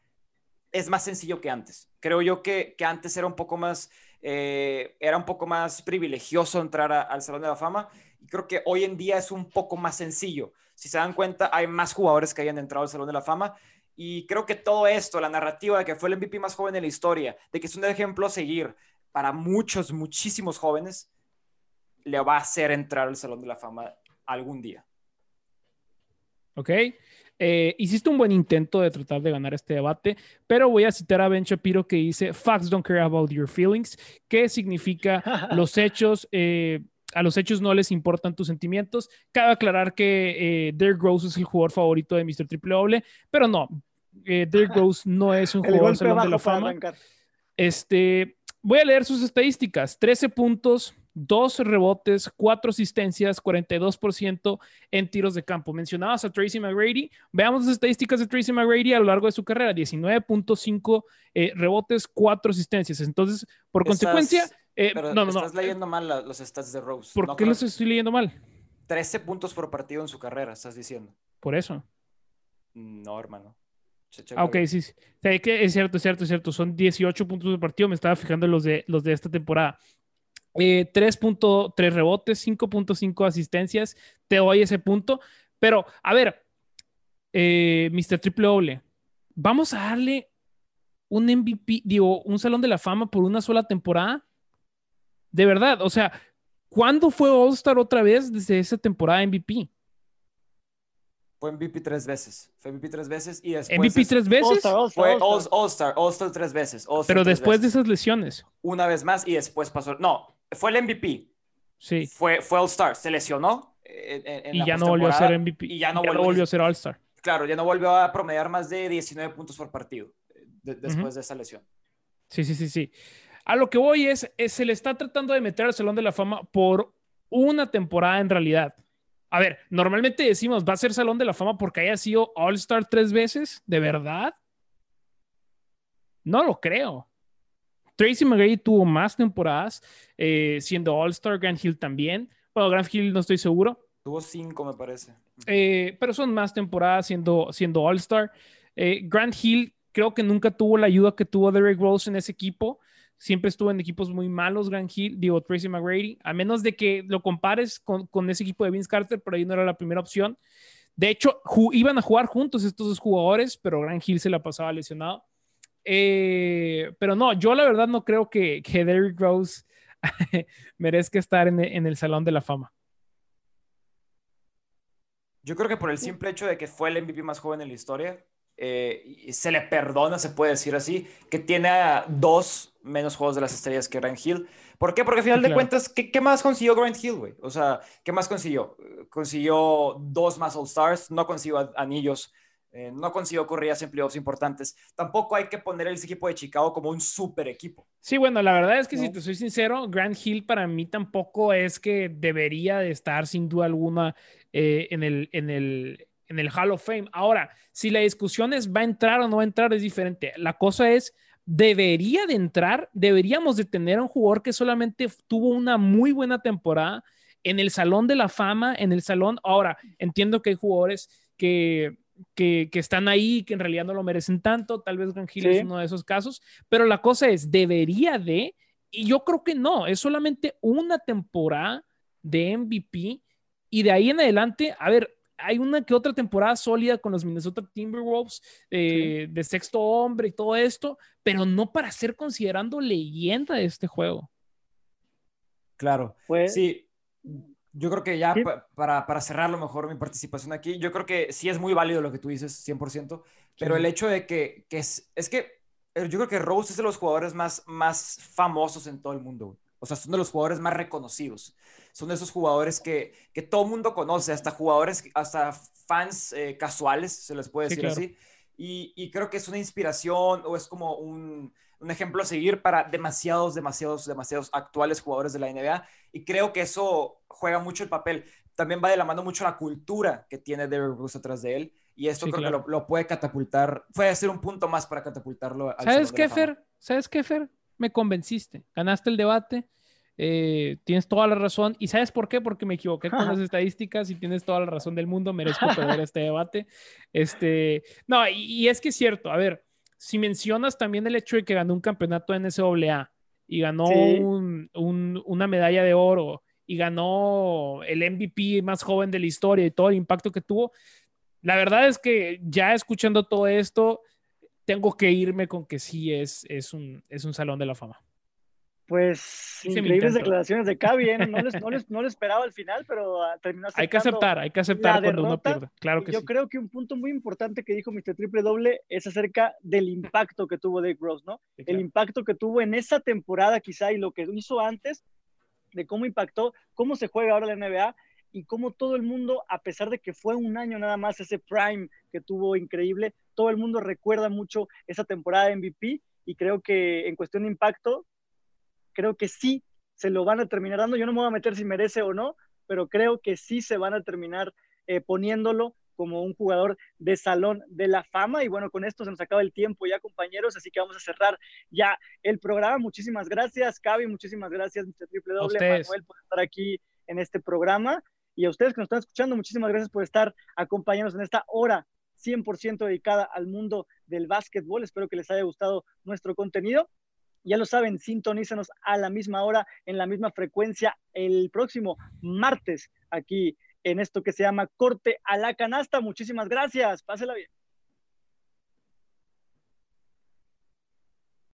es más sencillo que antes. Creo yo que, antes era un poco más, eh, era un poco más privilegioso entrar al Salón de la Fama y creo que hoy en día es un poco más sencillo. Si se dan cuenta, hay más jugadores que hayan entrado al Salón de la Fama y creo que todo esto, la narrativa de que fue el MVP más joven de la historia, de que es un ejemplo a seguir para muchos, muchísimos jóvenes, le va a hacer entrar al Salón de la Fama algún día. Ok. Eh, hiciste un buen intento de tratar de ganar este debate, pero voy a citar a Ben Shapiro que dice, facts don't care about your feelings, ¿Qué significa los hechos. Eh, a los hechos no les importan tus sentimientos. Cabe aclarar que eh, Derek Rose es el jugador favorito de Mr. Triple W, pero no, eh, Derrick Rose no es un jugador Salón de la Fama. Este, voy a leer sus estadísticas. 13 puntos, 2 rebotes, 4 asistencias, 42% en tiros de campo. Mencionabas a Tracy McGrady. Veamos las estadísticas de Tracy McGrady a lo largo de su carrera. 19.5 eh, rebotes, 4 asistencias. Entonces, por consecuencia... Eh, no, no, estás leyendo mal los stats de Rose. ¿Por qué los estoy leyendo mal? 13 puntos por partido en su carrera, estás diciendo. Por eso. No, hermano. Ah, ok, sí. sí. es cierto, es cierto, es cierto. Son 18 puntos por partido. Me estaba fijando en los de, los de esta temporada. 3.3 eh, rebotes, 5.5 asistencias. Te doy ese punto. Pero, a ver, eh, Mr. Triple Doble, vamos a darle un MVP, digo, un salón de la fama por una sola temporada. De verdad, o sea, ¿cuándo fue All-Star otra vez desde esa temporada MVP? Fue MVP tres veces. Fue MVP tres veces y después. ¿MVP tres veces? fue All-Star, All-Star tres veces. Pero después de esas lesiones. Una vez más y después pasó. No, fue el MVP. Sí. Fue, fue All-Star. Se lesionó. y ya no volvió a ser MVP. Y ya no, volvió, a ser All-Star. Claro, ya no volvió a promediar más de 19 puntos por partido eh, después de esa lesión. Sí, sí, sí, sí. A lo que voy es, es, se le está tratando de meter al Salón de la Fama por una temporada en realidad. A ver, normalmente decimos, va a ser Salón de la Fama porque haya sido All-Star tres veces. ¿De verdad? No lo creo. Tracy McGrady tuvo más temporadas eh, siendo All-Star, Grant Hill también. Bueno, Grant Hill no estoy seguro. Tuvo cinco, me parece. Eh, pero son más temporadas siendo, siendo All-Star. Eh, Grant Hill creo que nunca tuvo la ayuda que tuvo Derek Rose en ese equipo siempre estuvo en equipos muy malos, Grant Hill, digo, Tracy McGrady, a menos de que lo compares con, ese equipo de Vince Carter, pero ahí no era la primera opción. De hecho, iban a jugar juntos estos dos jugadores, pero Grant Hill se la pasaba lesionado. Eh, pero no, yo la verdad no creo que, que Derrick Rose merezca estar en, en el Salón de la Fama. Yo creo que por el simple hecho de que fue el MVP más joven en la historia, eh, se le perdona, se puede decir así, que tiene dos menos juegos de las estrellas que Grant Hill. ¿Por qué? Porque al final de cuentas, ¿qué, ¿qué, más consiguió Grant Hill, güey? O sea, ¿qué más consiguió? Consiguió dos más All-Stars, no consiguió anillos, eh, no consiguió corridas en playoffs importantes. Tampoco hay que poner ese equipo de Chicago como un super equipo. Sí, bueno, la verdad es que si te soy sincero, Grant Hill para mí tampoco es que debería de estar sin duda alguna eh, en, el, en, el, en el Hall of Fame. Ahora, si la discusión es va a entrar o no va a entrar, es diferente. La cosa es, debería de entrar, deberíamos de tener a un jugador que solamente tuvo una muy buena temporada en el Salón de la Fama, en el Salón. Ahora, entiendo que hay jugadores que, que, están ahí, que en realidad no lo merecen tanto, tal vez Gran es uno de esos casos, pero la cosa es, debería de, y yo creo que no, es solamente una temporada de MVP y de ahí en adelante, a ver, hay una que otra temporada sólida con los Minnesota Timberwolves eh, de sexto hombre y todo esto, pero no para ser considerando leyenda de este juego. Claro. Pues, sí, yo creo que ya para, para cerrar lo mejor mi participación aquí, yo creo que sí es muy válido lo que tú dices, 100%, pero el hecho de que, que es, es, que eh, yo creo que Rose es de los jugadores más, más famosos en todo el mundo. O sea, son de los jugadores más reconocidos. Son de esos jugadores que, que todo el mundo conoce, hasta jugadores, hasta fans eh, casuales, se les puede decir así. Y, y, creo que es una inspiración o es como un, un, ejemplo a seguir para demasiados, demasiados, demasiados actuales jugadores de la NBA. Y creo que eso juega mucho el papel. También va de la mano mucho la cultura que tiene Derrick Rose atrás de él. Y esto creo que lo, lo, puede catapultar, puede ser un punto más para catapultarlo. Al ¿Sabes qué, Fer? ¿Sabes qué, Fer? me convenciste, ganaste el debate, eh, tienes toda la razón. ¿Y sabes por qué? Porque me equivoqué con las estadísticas y tienes toda la razón del mundo, merezco perder este debate. Este, no, y, es que es cierto, a ver, si mencionas también el hecho de que ganó un campeonato en NCAA y ganó una medalla de oro y ganó el MVP más joven de la historia y todo el impacto que tuvo, la verdad es que ya escuchando todo esto, tengo que irme con que sí es, es, un, es un salón de la fama. Pues increíbles declaraciones de Cavi, ¿eh? no, les, no, les, no, esperaba al final, pero ah, terminó Hay que aceptar, hay que aceptar cuando uno pierde. Claro que yo creo que un punto muy importante que dijo Mr. Triple Doble es acerca del impacto que tuvo Dave Rose, ¿no? El impacto que tuvo en esa temporada quizá y lo que hizo antes, de cómo impactó, cómo se juega ahora la NBA y cómo todo el mundo, a pesar de que fue un año nada más ese prime que tuvo increíble, todo el mundo recuerda mucho esa temporada de MVP y creo que en cuestión de impacto, creo que sí se lo van a terminar dando. Yo no me voy a meter si merece o no, pero creo que sí se van a terminar eh, poniéndolo como un jugador de salón de la fama. Y bueno, con esto se nos acaba el tiempo ya, compañeros, así que vamos a cerrar ya el programa. Muchísimas gracias, Cavi, muchísimas gracias, Mr. Triple Doble, Manuel, por estar aquí en este programa. Y a ustedes que nos están escuchando, muchísimas gracias por estar acompañándonos en esta hora 100% dedicada al mundo del básquetbol. Espero que les haya gustado nuestro contenido. Ya lo saben, sintonícenos a la misma hora, en la misma frecuencia, el próximo martes aquí en esto que se llama Corte a la Canasta. Muchísimas gracias. Pásela bien.